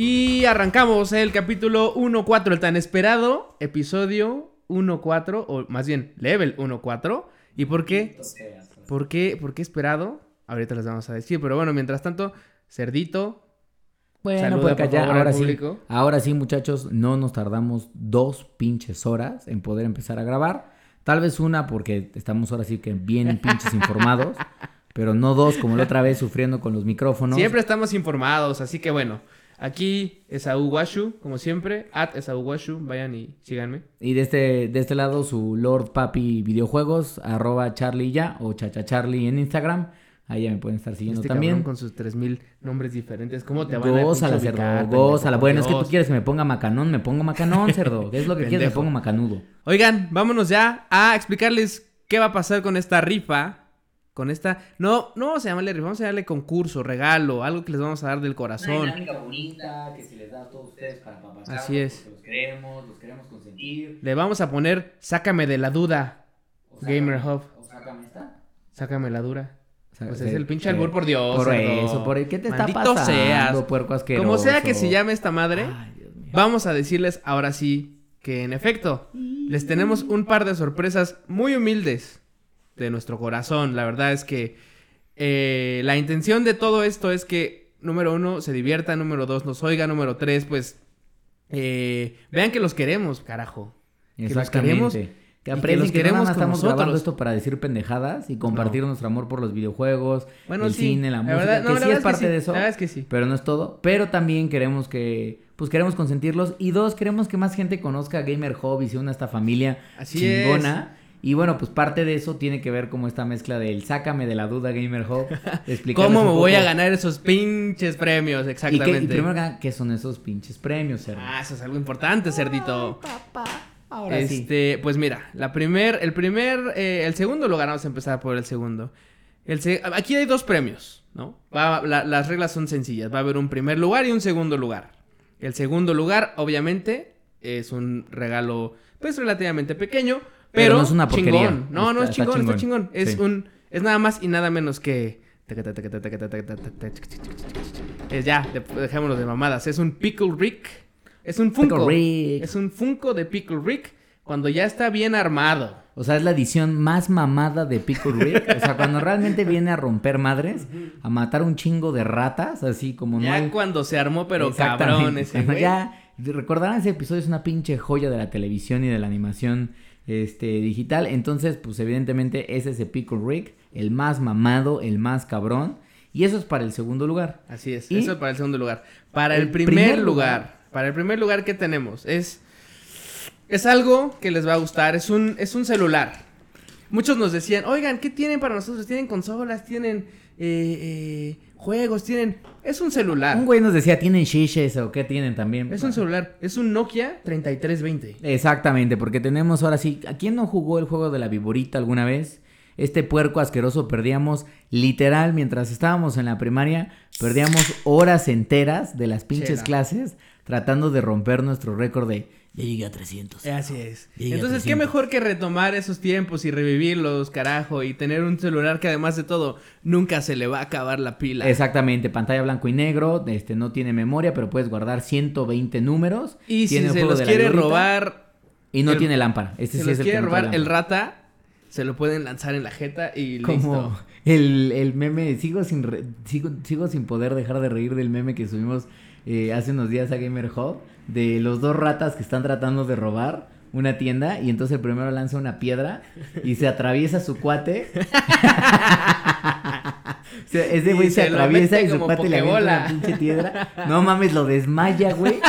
Y arrancamos el capítulo 1.4, el tan esperado episodio 1.4, o más bien, level 1.4. ¿Y por qué? ¿Por qué? ¿Por qué esperado? Ahorita les vamos a decir, pero bueno, mientras tanto, Cerdito. Bueno, Saluda, pues por acá ya, favor, al ahora sí, público. ahora sí, muchachos, no nos tardamos dos pinches horas en poder empezar a grabar. Tal vez una porque estamos ahora sí que bien pinches informados, pero no dos como la otra vez sufriendo con los micrófonos. Siempre estamos informados, así que bueno. Aquí Esaú Washu, como siempre. At Esaú Washu, vayan y síganme. Y de este, de este lado su Lord Papi Videojuegos, arroba Charlie ya o Chacha Charlie en Instagram. Ahí ya me pueden estar siguiendo Este también. con sus 3000 nombres diferentes. ¿Cómo te van a Gózala, pinche cerdo, gózala. Bueno, es que tú quieres que me ponga macanón, me pongo macanón, cerdo. ¿Qué es lo que quieres? Me pongo macanudo. Oigan, vámonos ya a explicarles qué va a pasar con esta rifa. Con esta. No, no vamos a llamarle rifa, vamos a llamarle concurso, regalo, algo que les vamos a dar del corazón. bonita que se les da a todos ustedes para Así es. Los queremos, los queremos consentir. Le vamos a poner Sácame de la duda. O Gamer Hub. O sácame esta. Sácame la dura. Pues es el pinche albur, por Dios. Por cerdo. eso, por el- ¿qué te Maldito está pasando, seas. puerco asqueroso? Como sea que se llame esta madre, Ay, Dios mío. vamos a decirles ahora sí que en efecto les tenemos un par de sorpresas muy humildes de nuestro corazón. La verdad es que eh, la intención de todo esto es que, número uno, se divierta, número dos, nos oiga, número tres, pues eh, vean que los queremos, carajo. Que los queremos. Que y que que, queremos nada más con estamos grabando nosotros. esto para decir pendejadas y compartir nuestro amor por los videojuegos, Bueno, el sí, cine, la, música, verdad- no, que la sí es parte sí, de eso. La verdad es que sí. Pero no es todo. Pero también queremos que, pues queremos consentirlos. Y dos, queremos que más gente conozca Gamer Hobby y una esta familia Así chingona. Y bueno, pues parte de eso tiene que ver como esta mezcla del sácame de la duda Gamer Hub. ¿Cómo me voy a ganar esos pinches premios? Y, que, Exactamente. y primero, ¿qué son esos pinches premios, cerdo? Ah, eso es algo importante, cerdito. Ahora sí. este, pues mira, la primer, el primer, eh, el segundo lugar, vamos a empezar por el segundo. El se- aquí hay dos premios, ¿no? Va- la- las reglas son sencillas, va a haber un primer lugar y un segundo lugar. El segundo lugar, obviamente, es un regalo, pues relativamente pequeño, pero, Pero no es una porquería. chingón. No, no es está chingón, está chingón. chingón. Es Sí. un, es nada más y nada menos que... Es ya, de- dejémoslo de mamadas. Es un Pickle Rick. Es un Funko. Pickle Rick. Es un Funko de Pickle Rick cuando ya está bien armado. O sea, es la edición más mamada de Pickle Rick. O sea, cuando realmente viene a romper madres, a matar un chingo de ratas, así como no ya hay... cuando se armó, pero cabrón ese güey. Ya, recordarán ese episodio, es una pinche joya de la televisión y de la animación este, digital. Entonces, pues evidentemente es ese Pickle Rick, el más mamado, el más cabrón. Y eso es para el segundo lugar. Así es, Y- eso es para el segundo lugar. Para el, El primer, primer lugar, lugar. para el primer lugar que tenemos es es algo que les va a gustar, es un es un celular. Muchos nos decían, "Oigan, ¿qué tienen para nosotros? Tienen consolas, tienen eh, eh, juegos, tienen es un celular. Un güey nos decía, ¿tienen shishes o qué tienen también? Es un celular, es un Nokia 3320. Exactamente, porque tenemos ahora sí. ¿A quién no jugó el juego de la viborita alguna vez? Este puerco asqueroso perdíamos, literal, mientras estábamos en la primaria, perdíamos horas enteras de las pinches Chela. clases tratando de romper nuestro récord de ya llegué a 300. Así es. Entonces, qué 300. mejor que retomar esos tiempos y revivirlos, carajo, y tener un celular que además de todo nunca se le va a acabar la pila. Exactamente, pantalla blanco y negro, este no tiene memoria, pero puedes guardar 120 números. Y si tiene el se los quiere robar, y no el- tiene lámpara. Este si sí los es el quiere que no trae robar el rata, se lo pueden lanzar en la jeta y Como listo. el, el meme, sigo sin, re- sigo, sigo sin poder dejar de reír del meme que subimos eh, hace unos días a Gamer Hub, de los dos ratas que están tratando de robar una tienda y entonces el primero lanza una piedra y se atraviesa su cuate. O sea, ese güey se, atraviesa y su cuate le avienta una pinche piedra. No mames, lo desmaya, güey.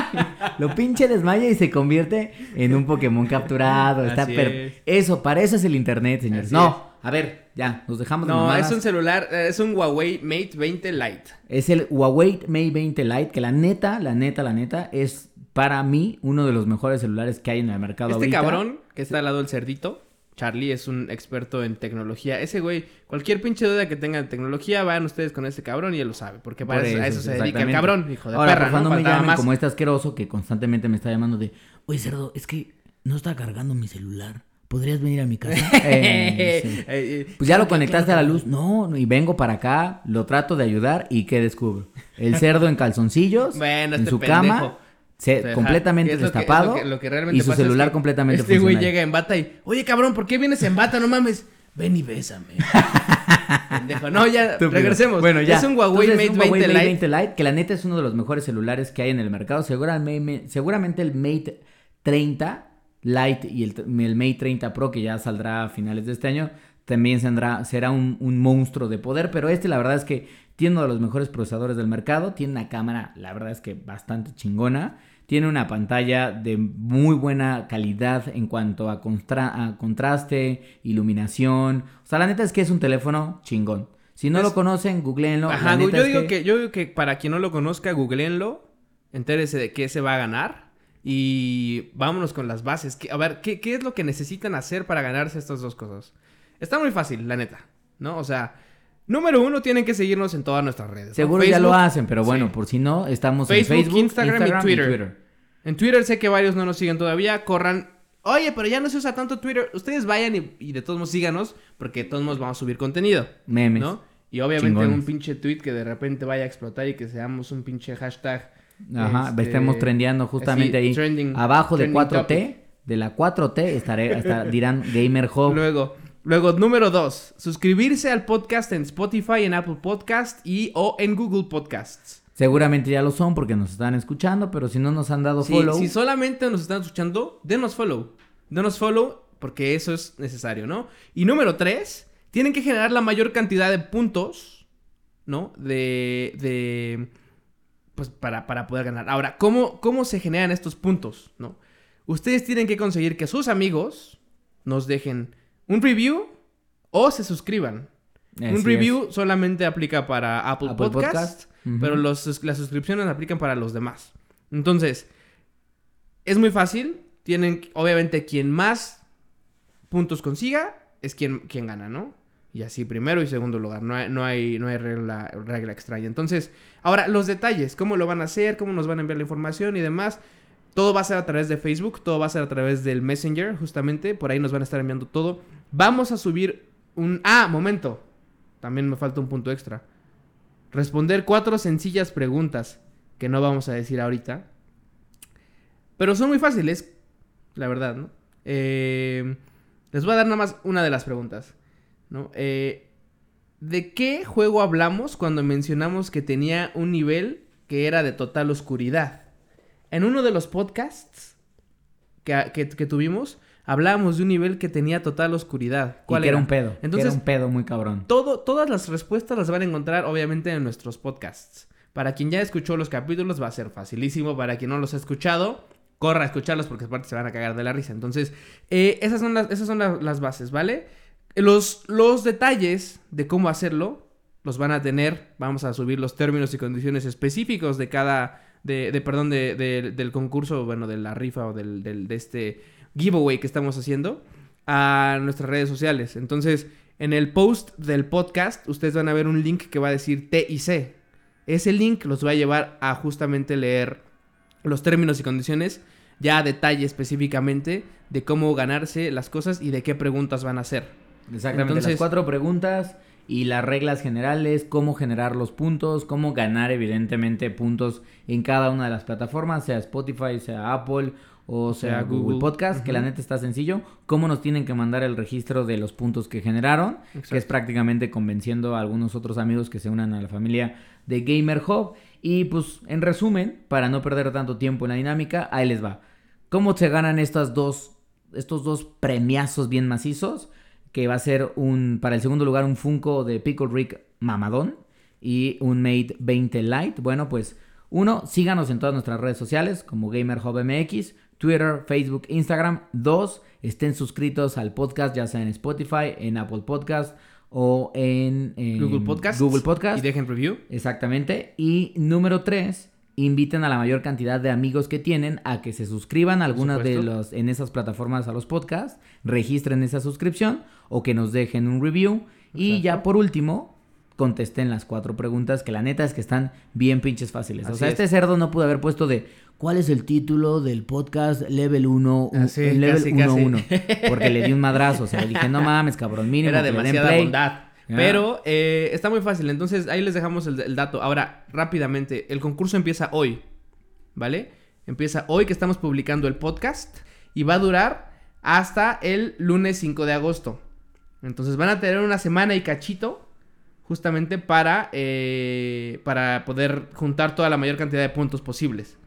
Lo pinche desmaya y se convierte en un Pokémon capturado. Está es. Eso, para eso es el internet, señores. Así no, a ver, ya, nos dejamos de No, mamadas. es un celular, es un Huawei Mate 20 Lite. Es el Huawei Mate 20 Lite, que la neta, la neta, la neta, es para mí uno de los mejores celulares que hay en el mercado Este ahorita. cabrón que está al lado del cerdito, Charlie es un experto en tecnología. Ese güey, cualquier pinche duda que tengan de tecnología, van ustedes con ese cabrón y él lo sabe. Porque para Por eso, a eso, eso se dedica el cabrón, hijo de Ahora, perra, ¿no? no me llamen más. como este asqueroso que constantemente me está llamando de, oye, cerdo, es que no está cargando mi celular. ¿Podrías venir a mi casa? Eh, sí. Eh, Pues ya lo conectaste a la luz. No, y vengo para acá, lo trato de ayudar y ¿qué descubro? El cerdo en calzoncillos, Bueno, en este su pendejo. cama, se- completamente es que- destapado es lo que- lo que realmente y su es celular que completamente Este güey llega en bata y, oye cabrón, ¿por qué vienes en bata? No mames. Ven y bésame. Pendejo. No, ya, Estúpido. regresemos. Bueno, ya. Es un Huawei Entonces, Mate es un 20 Huawei Lite. 20 Lite, que la neta es uno de los mejores celulares que hay en el mercado. Seguramente, seguramente el Mate 30 Lite y el, el Mate 30 Pro, que ya saldrá a finales de este año, también será, será un, un monstruo de poder. Pero este, la verdad es que tiene uno de los mejores procesadores del mercado. Tiene una cámara, la verdad es que bastante chingona. Tiene una pantalla de muy buena calidad en cuanto a, constra- a contraste, iluminación. O sea, la neta es que es un teléfono chingón. Si no Es- lo conocen, googleenlo. Ajá, yo digo que... yo digo que para quien no lo conozca, googleenlo, entérese de qué se va a ganar y vámonos con las bases. A ver, ¿qué, qué es lo que necesitan hacer para ganarse estas dos cosas? Está muy fácil, la neta, ¿no? O sea, número uno, tienen que seguirnos en todas nuestras redes. Seguro ya lo hacen, pero bueno, sí. por si no, estamos Facebook, en Facebook, Instagram y Twitter. En Twitter sé que varios no nos siguen todavía. Corran. Oye, pero ya no se usa tanto Twitter. Ustedes vayan y, y de todos modos síganos. Porque de todos modos vamos a subir contenido. Memes. ¿No? Y obviamente Chingones. un pinche tweet que de repente vaya a explotar y que seamos un pinche hashtag. Ajá, este, estemos trendeando justamente así, ahí. trending- Abajo de trending 4T, topic. de la 4T, estaré, hasta dirán Gamer Hub. Luego, luego, número dos. Suscribirse al podcast en Spotify, en Apple Podcast y o en Google Podcasts. Seguramente ya lo son porque nos están escuchando, pero si no nos han dado Sí, follow, si solamente nos están escuchando, denos follow. Denos follow porque eso es necesario, ¿no? Y número tres, tienen que generar la mayor cantidad de puntos, ¿no? De. de pues para, para poder ganar. Ahora, ¿cómo, ¿cómo se generan estos puntos, no? Ustedes tienen que conseguir que sus amigos nos dejen un review o se suscriban. Así un es. review solamente aplica para Apple, Apple Podcast, pero los- las suscripciones aplican para los demás. Entonces, es muy fácil. Tienen, obviamente, quien más puntos consiga es quien, quien gana, ¿no? Y así primero y segundo lugar. No hay, no hay, no hay regla, extraña. Entonces, ahora, los detalles, cómo lo van a hacer, cómo nos van a enviar la información y demás. Todo va a ser a través de Facebook, todo va a ser a través del Messenger, justamente. Por ahí nos van a estar enviando todo. Vamos a subir un... Ah, momento. También me falta un punto extra. Responder cuatro sencillas preguntas que no vamos a decir ahorita. Pero son muy fáciles, la verdad, ¿no? Eh, les voy a dar nada más una de las preguntas, ¿no? Eh, ¿De qué juego hablamos cuando mencionamos que tenía un nivel que era de total oscuridad? En uno de los podcasts que, que- que tuvimos, hablábamos de un nivel que tenía total oscuridad. y ¿Cuál que era era? un pedo. que Entonces, era un pedo muy cabrón. todo, todas las respuestas las van a encontrar obviamente en nuestros podcasts. Para quien ya escuchó los capítulos va a ser facilísimo. Para quien no los ha escuchado, corra a escucharlos porque aparte se van a cagar de la risa. Entonces, eh, esas son, las, esas son la- las bases, ¿vale? Los, los detalles de cómo hacerlo los van a tener. Vamos a subir los términos y condiciones específicos de cada... De, perdón, de- del concurso, bueno, de la rifa o del, del- de este giveaway que estamos haciendo a nuestras redes sociales. Entonces, en el post del podcast, ustedes van a ver un link que va a decir T y C. Ese link los va a llevar a justamente leer los términos y condiciones, ya a detalle específicamente de cómo ganarse las cosas y de qué preguntas van a hacer. Exactamente, Entonces- las cuatro preguntas y las reglas generales, cómo generar los puntos, cómo ganar evidentemente puntos en cada una de las plataformas, sea Spotify, sea Apple o sea, Google, Google. Podcast, que la neta está sencillo, cómo nos tienen que mandar el registro de los puntos que generaron, que es prácticamente convenciendo a algunos otros amigos que se unan a la familia de Gamer Hub. Y pues en resumen, para no perder tanto tiempo en la dinámica, ahí les va. ¿Cómo se ganan estas dos, estos dos premiazos bien macizos? Que va a ser un, para el segundo lugar, un Funko de Pickle Rick Mamadón y un Mate 20 Lite. Bueno, pues uno, síganos en todas nuestras redes sociales como Gamer Hub MX, Twitter, Facebook, Instagram. Dos, estén suscritos al podcast, ya sea en Spotify, en Apple Podcast o en, en Google Podcast. Google Podcast. Y dejen review. Exactamente. Y número tres, inviten a la mayor cantidad de amigos que tienen a que se suscriban a algunas de los en esas plataformas a los podcasts, registren esa suscripción o que nos dejen un review. Y Exacto. ya por último, contesten las cuatro preguntas, que la neta es que están bien pinches fáciles. o sea, es. este cerdo no pudo haber puesto de ¿cuál es el título del podcast Level 1? Así, el Level casi, 1 casi. Porque le di un madrazo. O sea, le dije, no mames, cabrón, mínimo. Era demasiada play". bondad. Pero eh, está muy fácil. Entonces ahí les dejamos el, el dato. Ahora, rápidamente, el concurso empieza hoy. ¿Vale? Empieza hoy que estamos publicando el podcast. Y va a durar hasta el lunes 5 de agosto. Entonces van a tener una semana y cachito. Justamente para, eh, para poder juntar toda la mayor cantidad de puntos posibles.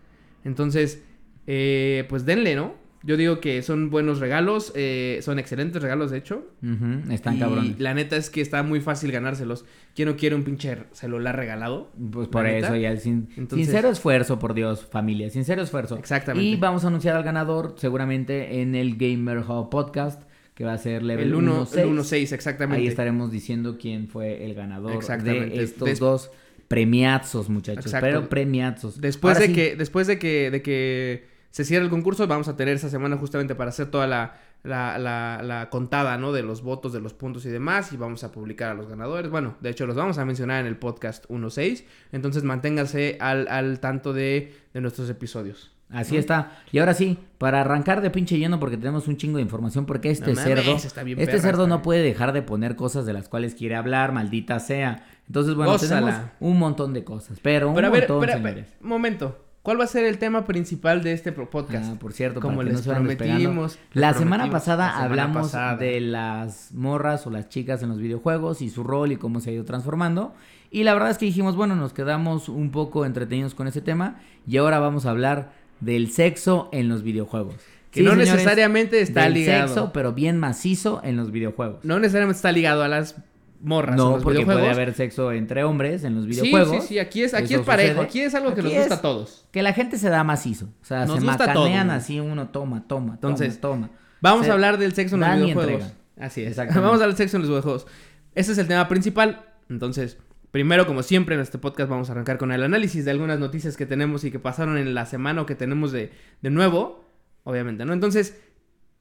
Entonces, eh, pues denle, ¿no? Yo digo que son buenos regalos, eh, son excelentes regalos, de hecho. Ujú, están y cabrones. la neta es que está muy fácil ganárselos. ¿Quién no quiere un pinche celular regalado? Pues por eso, ya, sin, Entonces- sincero esfuerzo, por Dios, familia, sincero esfuerzo. Exactamente. Y vamos a anunciar al ganador seguramente en el Gamer Hub Podcast, que va a ser Level El 1 1.6. el 1.6, exactamente. Ahí estaremos diciendo quién fue el ganador de estos Des- dos premiazos, muchachos. Exacto. Pero premiazos. Después Ahora de sí, que, después de que, de que se cierre el concurso, vamos a tener esa semana justamente para hacer toda la, la, la, la contada, ¿no? De los votos, de los puntos y demás. Y vamos a publicar a los ganadores. Bueno, de hecho, los vamos a mencionar en el podcast 1.6. Entonces manténganse al, al tanto de, de nuestros episodios. Así está. Y ahora sí, para arrancar de pinche lleno, porque tenemos un chingo de información, porque este No mames, cerdo, está bien este perra cerdo no puede dejar de poner cosas de las cuales quiere hablar, maldita sea. Entonces, bueno, Gózala. tenemos un montón de cosas, pero un Pero a ver, montón, espera, señores. momento. ¿Cuál va a ser el tema principal de este podcast? Ah, por cierto, Como para que no les despegando. prometimos. les La semana prometimos, pasada la semana hablamos pasada. de las morras o las chicas en los videojuegos y su rol y cómo se ha ido transformando. Y la verdad es que dijimos, bueno, nos quedamos un poco entretenidos con ese tema y ahora vamos a hablar del sexo en los videojuegos. Que Sí, no señores, necesariamente está del ligado. sexo, pero bien macizo en los videojuegos. No necesariamente está ligado a las morras. No, en los porque videojuegos. puede haber sexo entre hombres en los Sí, videojuegos. sí, sí, aquí es, aquí es parejo, sucede. aquí es algo que Aquí nos gusta a todos. Que la gente se da macizo. O sea, Nos se macanean todo. así, uno toma, toma, Entonces, toma, toma. Vamos a hablar del sexo en los videojuegos. Así es. Vamos a hablar del sexo en los videojuegos. Ese es el tema principal. Entonces, primero, como siempre, en este podcast vamos a arrancar con el análisis de algunas noticias que tenemos y que pasaron en la semana o que tenemos de, de nuevo. Obviamente, ¿no? Entonces,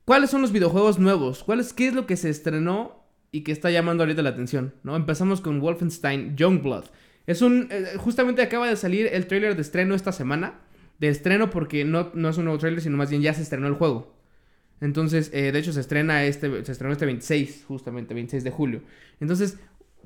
¿cuáles son los videojuegos nuevos? ¿Cuál es, ¿Qué es lo que se estrenó y que está llamando ahorita la atención? ¿No? Empezamos con Wolfenstein Youngblood. Es un. eh, justamente acaba de salir el tráiler de estreno esta semana. De estreno porque no, no es un nuevo tráiler, sino más bien ya se estrenó el juego. Entonces, eh, de hecho, se estrena este, se estrenó este 26, justamente, 26 de julio. Entonces,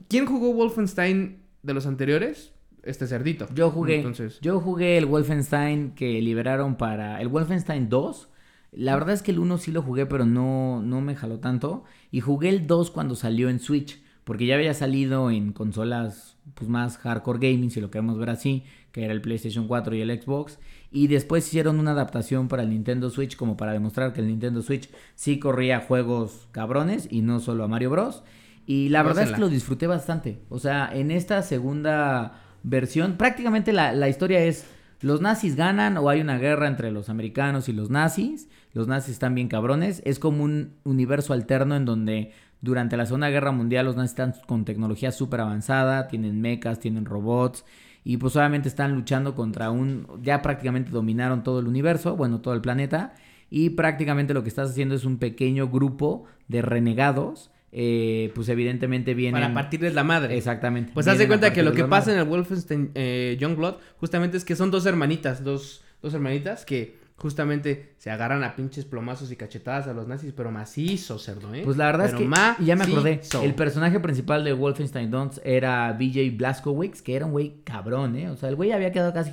¿quién jugó Wolfenstein de los anteriores? Este cerdito. Yo jugué. Entonces, Yo jugué el Wolfenstein que liberaron para. El Wolfenstein 2. La verdad es que el 1 sí lo jugué, pero no, no me jaló tanto. Y jugué el 2 cuando salió en Switch. Porque ya había salido en consolas pues, más hardcore gaming, si lo queremos ver así, que era el PlayStation 4 y el Xbox. Y después hicieron una adaptación para el Nintendo Switch, como para demostrar que el Nintendo Switch sí corría juegos cabrones y no solo a Mario Bros. Y la verdad es que lo disfruté bastante. O sea, en esta segunda versión, prácticamente la, la historia es, los nazis ganan o hay una guerra entre los americanos y los nazis. Los nazis están bien cabrones. Es como un universo alterno en donde durante la Segunda Guerra Mundial los nazis están con tecnología súper avanzada, tienen mechas, tienen robots. Y pues obviamente están luchando contra un... Ya prácticamente dominaron todo el universo, bueno, todo el planeta. Y prácticamente lo que estás haciendo es un pequeño grupo de renegados. Eh, pues evidentemente vienen... para partirles la madre. Exactamente. Pues haz de cuenta que lo que pasa en el Wolfenstein eh, Youngblood justamente es que son dos hermanitas, dos, dos hermanitas que justamente se agarran a pinches plomazos y cachetadas a los nazis, pero macizo, cerdo, ¿eh? Pues la verdad Pero es que y ya me acordé. macizo. El personaje principal de Wolfenstein 2 era BJ Blazkowicz, que era un güey cabrón, ¿eh? O sea, el güey había quedado casi,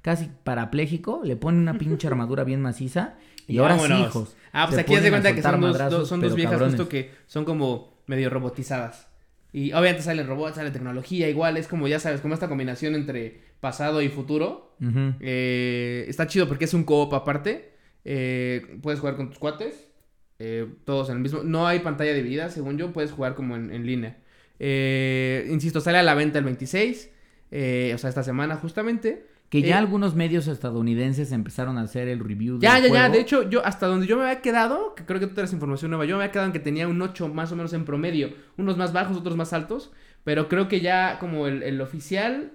casi parapléjico, le pone una pinche armadura bien maciza y, ahora sí, vámonos. hijos. Ah, pues se aquí haz de ponen a cuenta que son dos, madrazos, son dos viejas cabrones. justo que son como medio robotizadas. Y obviamente salen robots, sale tecnología, igual es como, ya sabes, como esta combinación entre pasado y futuro. Eh, está chido porque es un co-op aparte. Eh, puedes jugar con tus cuates. eh, todos en el mismo. No hay pantalla dividida, según yo. Puedes jugar como en, en línea. Insisto, sale a la venta el 26. eh, o sea, esta semana justamente. Que ya Eh, algunos medios estadounidenses empezaron a hacer el review Ya, del ya, ya. juego. De hecho, yo hasta donde yo me había quedado, que creo que tú traes información nueva, yo me había quedado en que tenía un 8 más o menos en promedio. Unos más bajos, otros más altos. Pero creo que ya como el, el oficial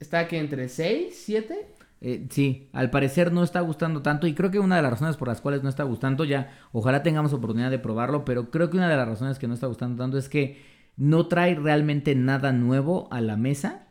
está que entre 6, 7. Eh, sí, al parecer no está gustando tanto y creo que una de las razones por las cuales no está gustando ya, ojalá tengamos oportunidad de probarlo, pero creo que una de las razones que no está gustando tanto es que no trae realmente nada nuevo a la mesa.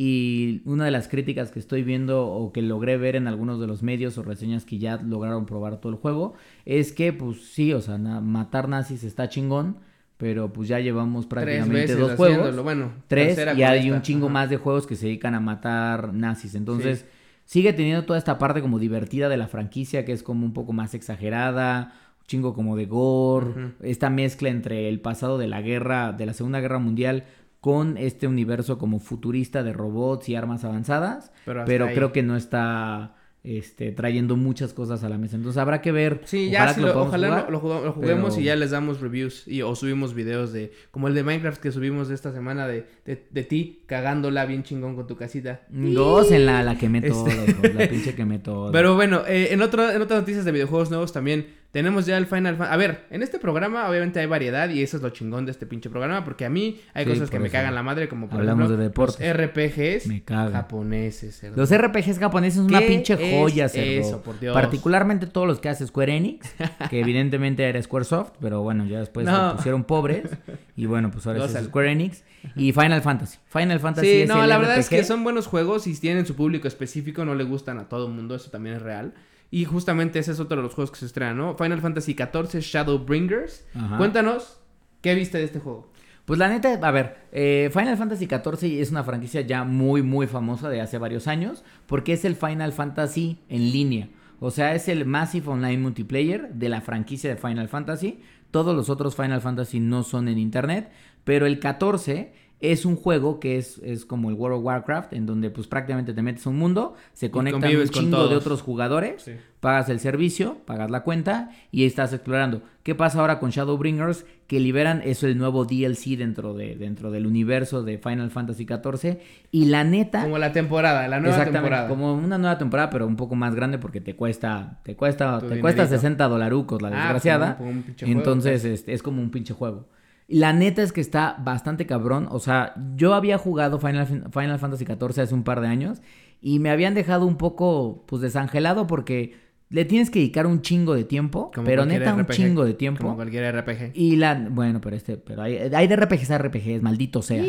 Y una de las críticas que estoy viendo o que logré ver en algunos de los medios o reseñas que ya lograron probar todo el juego es que, pues sí, o sea, matar nazis está chingón, pero pues ya llevamos prácticamente dos juegos. Bueno, tres y hay un chingo más de juegos que se dedican a matar nazis. Entonces, sigue teniendo toda esta parte como divertida de la franquicia que es como un poco más exagerada, un chingo como de gore, esta mezcla entre el pasado de la guerra, de la Segunda Guerra Mundial con este universo como futurista de robots y armas avanzadas, pero, creo que no está este, trayendo muchas cosas a la mesa. Entonces habrá que ver. Sí, ya ojalá lo, juguemos y ya les damos reviews y, o subimos videos de, como el de Minecraft que subimos esta semana de, de, ti cagándola bien chingón con tu casita. Dos en la, la quemé todo, este... la pinche quemé todo. Pero bueno, eh, en, otro, en otras noticias de videojuegos nuevos también tenemos ya el Final Fantasy. A ver, en este programa obviamente hay variedad y eso es lo chingón de este pinche programa porque a mí hay cosas que me cagan la madre como por Hablamos de deportes. Los RPGs me japoneses. Los RPGs japoneses son una pinche joya, cerdo. Eso, por Dios. Particularmente todos los que hace Square Enix, que evidentemente era Squaresoft, pero bueno, ya después se pusieron pobres y bueno, pues ahora es Square Enix y Final Fantasy. Final Fantasy Sí, no, la verdad es que son buenos juegos y tienen su público específico, no le gustan a todo el mundo, eso también es real. Y justamente ese es otro de los juegos que se estrenan, ¿no? Final Fantasy XIV Shadowbringers. Cuéntanos, ¿qué viste de este juego? Pues la neta, a ver, eh, Final Fantasy XIV es una franquicia ya muy, muy famosa de hace varios años, porque es el Final Fantasy en línea. O sea, es el Massive Online Multiplayer de la franquicia de Final Fantasy. Todos los otros Final Fantasy no son en internet, pero el 14 es un juego que es, es, como el World of Warcraft, en donde pues prácticamente te metes a un mundo, se conectan un chingo de otros jugadores, pagas el servicio, pagas la cuenta y estás explorando. ¿Qué pasa ahora con Shadowbringers? Que liberan eso el nuevo DLC dentro, de, dentro del universo de Final Fantasy XIV. Y la neta. Como la temporada, la nueva temporada. Como una nueva temporada, pero un poco más grande porque te cuesta. Te cuesta, te cuesta 60 dolarucos la ah, desgraciada. Entonces pues. es, es como un pinche juego. La neta es que está bastante cabrón. O sea, yo había jugado Final, Final Fantasy XIV hace un par de años y me habían dejado un poco, pues, desangelado porque le tienes que dedicar un chingo de tiempo, pero neta un chingo de tiempo. Como cualquier RPG. Y la, bueno, pero este, pero hay, hay de RPGs a RPGs, maldito seas.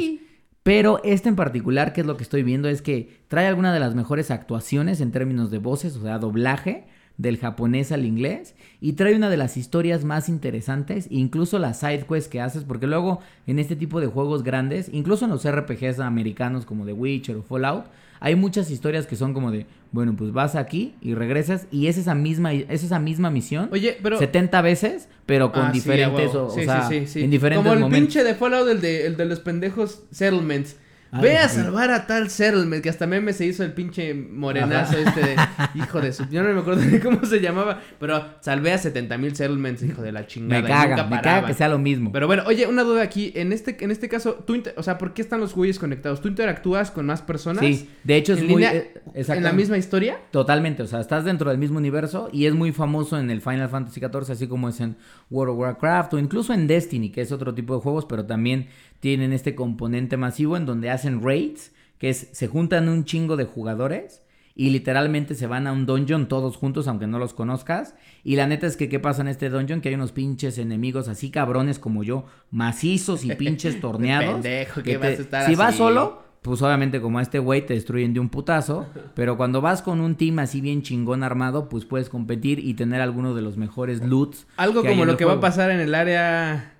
Pero este en particular, que es lo que estoy viendo, es que trae alguna de las mejores actuaciones en términos de voces, o sea, doblaje del japonés al inglés y trae una de las historias más interesantes, incluso las side quests que haces, porque luego en este tipo de juegos grandes, incluso en los RPGs americanos como The Witcher o Fallout, hay muchas historias que son como de, bueno, pues vas aquí y regresas y es esa misma, es esa misma misión. Oye, pero... 70 veces, pero con ah, diferentes, o, sea, en diferentes Como el pinche de Fallout, el de, el de los pendejos settlements Ve a salvar a tal Settlement, que hasta meme se hizo el pinche morenazo este de, hijo de su... Yo no me acuerdo ni cómo se llamaba, pero salvé a 70 mil Settlements, hijo de la chingada. Me caga, me caga que sea lo mismo. Pero bueno, oye, una duda aquí, en este, en este caso, tú, o sea, ¿por qué están los güeyes conectados? ¿Tú interactúas con más personas? Sí, de hecho es muy... Eh, ¿En la misma historia? Totalmente, o sea, estás dentro del mismo universo y es muy famoso en el Final Fantasy XIV, así como es en World of Warcraft o incluso en Destiny, que es otro tipo de juegos, pero también tienen este componente masivo en donde hacen raids, que es se juntan un chingo de jugadores y literalmente se van a un dungeon todos juntos aunque no los conozcas. Y la neta es que qué pasa en este dungeon que hay unos pinches enemigos así cabrones como yo, macizos y pinches torneados. Pendejo, que, vas a estar si vas solo, pues obviamente como a este güey te destruyen de un putazo, pero cuando vas con un team así bien chingón armado, pues puedes competir y tener alguno de los mejores loots. Algo como lo que va a pasar en el área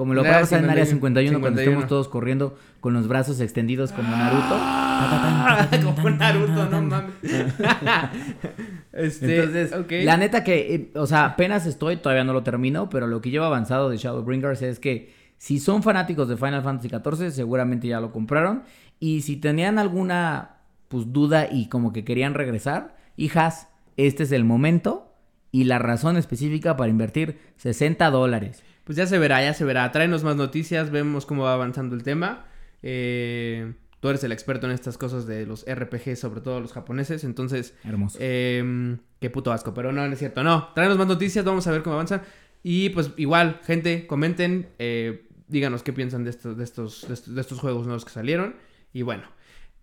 como lo pasa en Área 51, cuando estemos todos corriendo con los brazos extendidos como Naruto. como Naruto, no mames. este, Entonces, la neta que, eh, o sea, apenas estoy, todavía no lo termino, pero lo que llevo avanzado de Shadowbringers es que si son fanáticos de Final Fantasy XIV, seguramente ya lo compraron. Y si tenían alguna pues duda y como que querían regresar, hijas, este es el momento y la razón específica para invertir 60 dólares pues ya se verá, ya se verá. Tráenos más noticias, vemos cómo va avanzando el tema. Eh, tú eres el experto en estas cosas de los RPG, sobre todo los japoneses, entonces... Hermoso. Eh, qué puto asco, pero no, no es cierto. No, tráenos más noticias, vamos a ver cómo avanzan. Y pues igual, gente, comenten, eh, díganos qué piensan de estos, de estos, de estos, juegos nuevos que salieron. Y bueno,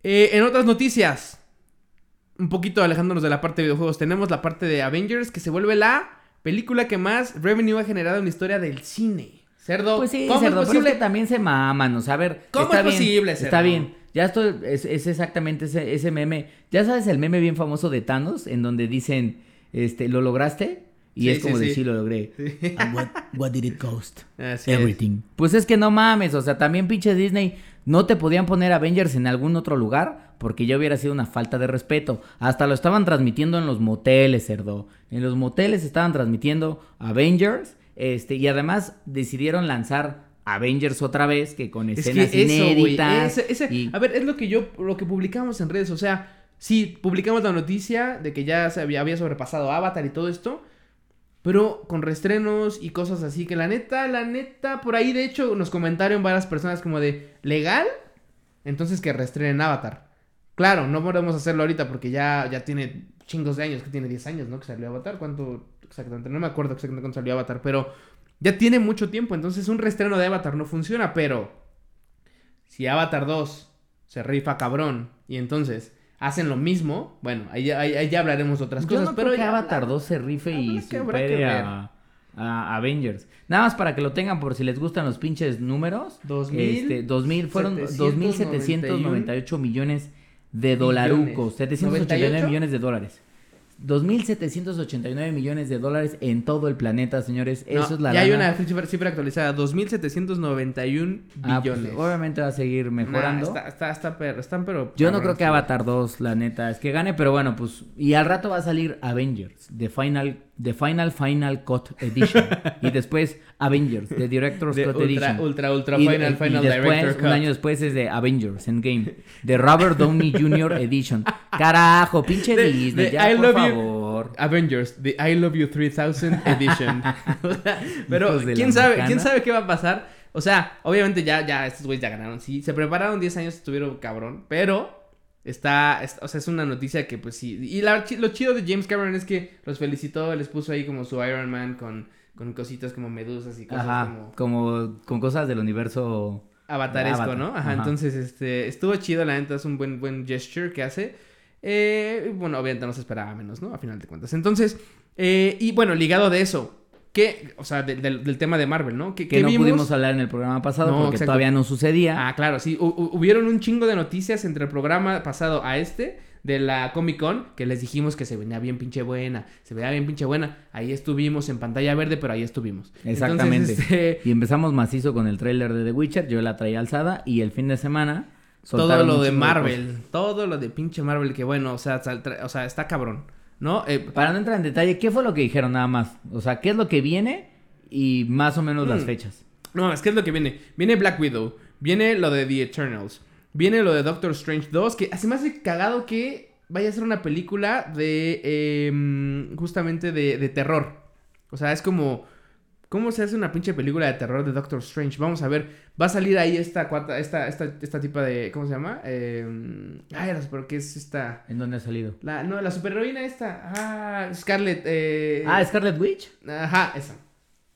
eh, en otras noticias, un poquito alejándonos de la parte de videojuegos, tenemos la parte de Avengers que se vuelve la película que más revenue ha generado en la historia del cine. Cerdo, Pues sí, ¿cómo cerdo, es pero posible? es que también se maman, o sea, a ver. ¿Cómo está es bien, posible, Está cerdo? bien, ya estoy, es, es exactamente ese, ese meme. Ya sabes el meme bien famoso de Thanos, en donde dicen, este, ¿lo lograste? Y Sí, es sí, como de sí. sí, lo logré. And what, what did it cost? Así es. Everything. Pues es que no mames, o sea, también pinche Disney, no te podían poner Avengers en algún otro lugar porque ya hubiera sido una falta de respeto. Hasta lo estaban transmitiendo en los moteles, cerdo. En los moteles estaban transmitiendo Avengers, este, y además decidieron lanzar Avengers otra vez, que con Es escenas que eso, güey, inéditas. ese- ese- y- A ver, es lo que yo, lo que publicamos en redes, o sea, sí, publicamos la noticia de que ya se había, había sobrepasado Avatar y todo esto, pero con restrenos y cosas así, que la neta, la neta, por ahí de hecho nos comentaron varias personas como de, ¿legal? Entonces que restrenen Avatar. Claro, no podemos hacerlo ahorita porque ya, ya tiene chingos de años, que tiene 10 años, ¿no? Que salió Avatar, ¿cuánto exactamente? No me acuerdo exactamente cuándo salió Avatar, pero ya tiene mucho tiempo, entonces un restreno de Avatar no funciona, pero si Avatar 2 se rifa cabrón y entonces hacen lo mismo, bueno, ahí, ya- ahí- ahí ya hablaremos de otras Yo cosas, no pero creo que ya Avatar hablamos. 2 se rife y supere a, a Avengers. Nada más para que lo tengan por si les gustan los pinches números. 2000, este, 2000 fueron 791 2.798 millones de dolarucos. 789 98. millones de dólares. 2.789 millones de dólares en todo el planeta, señores. No, Eso es la ya hay una cifra, cifra actualizada, 2.791 Ah, pues, billones. obviamente va a seguir Nah, mejorando. está, está, está per- están pero... Yo no creo que. Avatar 2, la neta, es que gane, pero bueno, pues. Y al rato va a salir Avengers, The Final, The Final Final Cut Edition. y después Avengers, The Director's De Cut ultra, Edition. ultra, ultra Y- final, y final después, director un cut. año después es de Avengers Endgame, The Robert Downey Jr. Edition. Carajo, pinche De- Disney, de ya I por love you. favor. Avengers, The I Love You 3000 Edition. Pero, ¿quién sabe? ¿Quién sabe qué va a pasar? O sea, obviamente ya, ya estos güeyes ya ganaron, sí. Se prepararon 10 años, estuvieron cabrón. Pero está, es- o sea, es una noticia que pues sí. Y la lo chido de James Cameron es que los felicitó, les puso ahí como su Iron Man con, con cositas como medusas y cosas Ajá, como como con cosas del universo. avataresco, Avatar, ¿no? Ajá, ajá. entonces, este, estuvo chido, la neta, es un buen, buen gesture que hace. Eh, bueno, obviamente no se esperaba menos, ¿no? A final de cuentas. Entonces, eh, y bueno, ligado de eso, ¿qué, o sea, del- del, del tema de Marvel, ¿no? ¿Qué, Que no vimos? pudimos hablar en el programa pasado No, porque exacto. todavía no sucedía. Ah, claro, sí, hu- hu- hubieron un chingo de noticias entre el programa pasado a este de la Comic Con, que les dijimos que se venía bien pinche buena, se veía bien pinche buena. Ahí estuvimos en pantalla verde, pero ahí estuvimos. Exactamente. Entonces, este, Y empezamos macizo con el tráiler de The Witcher, yo la traía alzada y el fin de semana todo lo de Marvel, todo lo de pinche Marvel, que bueno, o sea, o sea, está cabrón, ¿no? Eh. Para no entrar en detalle, ¿qué fue lo que dijeron nada más? O sea, ¿qué es lo que viene y más o menos las Mm. fechas? no, es que es lo que viene. Viene Black Widow, viene lo de The Eternals, viene lo de Doctor Strange 2, que me hace cagado que vaya a ser una película de, em, justamente de, de terror. O sea, es como, ¿cómo se hace una pinche película de terror de Doctor Strange? Vamos a ver, va a salir ahí esta cuata, esta, esta, esta tipa de, ¿cómo se llama? Em, ay, no sé por qué es esta... ¿En dónde ha salido? La, no, la superheroína esta. Ah, Scarlett. Eh... Ah, Scarlet Witch. Ajá, esa.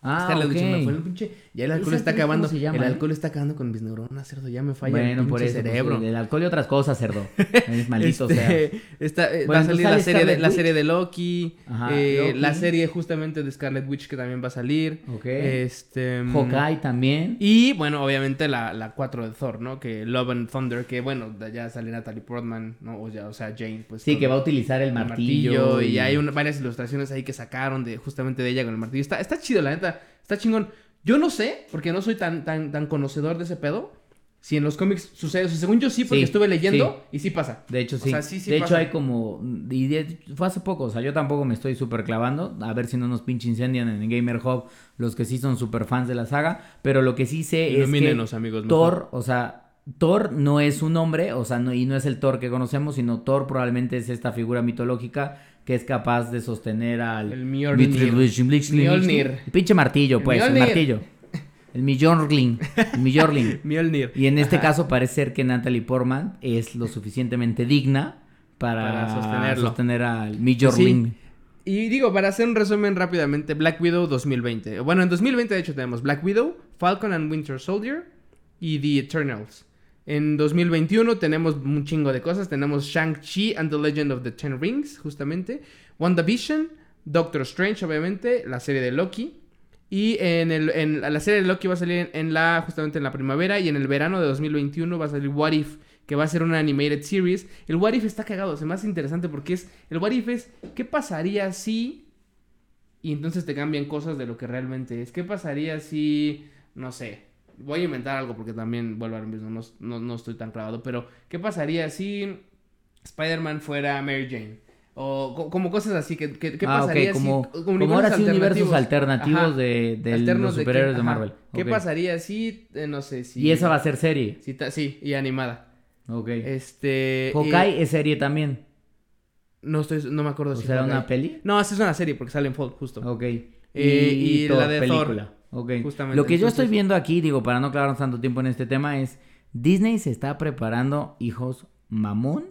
Ah, Scarlett ok. Witch, me fue el pinche. Ya el alcohol ¿Esa está acabando. cómo se llama, el eh? alcohol está acabando con mis neuronas, cerdo. Ya me falla Bueno, el por eso, pues, cerebro. el alcohol y otras cosas, cerdo. Es maldito Este, sea. está, eh, Bueno, va a salir la serie, de, Scarlet la serie de Loki. Ajá, eh, Loki. La serie justamente de Scarlet Witch que también va a salir. Ok. Este. mm, Hawkeye también. Y bueno, obviamente la, la 4 de Thor, ¿no? Que Love and Thunder, que bueno, ya sale Natalie Portman, ¿no? O, ya, o sea, Jane, pues. Sí, todo. que va a utilizar el el martillo. y, hay una- varias ilustraciones ahí que sacaron de justamente de ella con el martillo. Está, está chido, la neta. Está chingón. Yo no sé, porque no soy tan, tan, tan conocedor de ese pedo. Si en los cómics sucede eso. Según yo sí, porque Sí, estuve leyendo y sí pasa. De hecho, O sí. sea, sí, sí de pasa. hecho, hay como. Y de- fue hace poco, o sea, yo tampoco me estoy súper clavando. A ver si no nos pinche incendian en Gamer Hub los que sí son súper fans de la saga. Pero lo que sí sé es que. Amigos. mejor. Thor, o sea, Thor no es un hombre, o sea, no, y no es el Thor que conocemos, sino Thor probablemente es esta figura mitológica que es capaz de sostener al. El Mjolnir. Mjolnir. El pinche martillo, pues, el martillo. El Mjolnir. El Mjolnir. Mjolnir. Y en este Ajá. caso parece ser que Natalie Portman es lo suficientemente digna para, Para sostenerlo. sostener al Pues Mjolnir. Y digo, para hacer un resumen rápidamente, Black Widow 2020. Bueno, en 2020 de hecho tenemos Black Widow, Falcon and Winter Soldier y The Eternals. En 2021 tenemos un chingo de cosas. Tenemos Shang-Chi and the Legend of the Ten Rings, justamente. WandaVision, Doctor Strange, obviamente, la serie de Loki. Y en, la serie de Loki va a salir en, la, justamente en la primavera y en el verano de 2021 va a salir What If, que va a ser una animated series. El What If está cagado, se me hace interesante porque es, el What If es, ¿qué pasaría si... Y entonces te cambian cosas de lo que realmente es. ¿Qué pasaría si, no sé, voy a inventar algo porque también vuelvo a mismo, no, no estoy tan clavado, pero ¿qué pasaría si Spider-Man fuera Mary Jane? O como cosas así, ¿qué, qué, ah, pasaría como, si... Como, ahora sí universos alternativos de, de los superhéroes de, Marvel. ¿Qué pasaría si, eh, no sé, si... Y esa va a ser serie. Si sí, y animada. Ok. Este... Hawkeye es serie también. No estoy, no me acuerdo ¿O si será una peli? No, esa es una serie porque sale en Fall, justo. Ok. Eh, y, la de película. Thor. Ok. Justamente. Lo que yo estoy viendo aquí, digo, para no clavarnos tanto tiempo en este tema, es Disney se está preparando, hijos, mamón,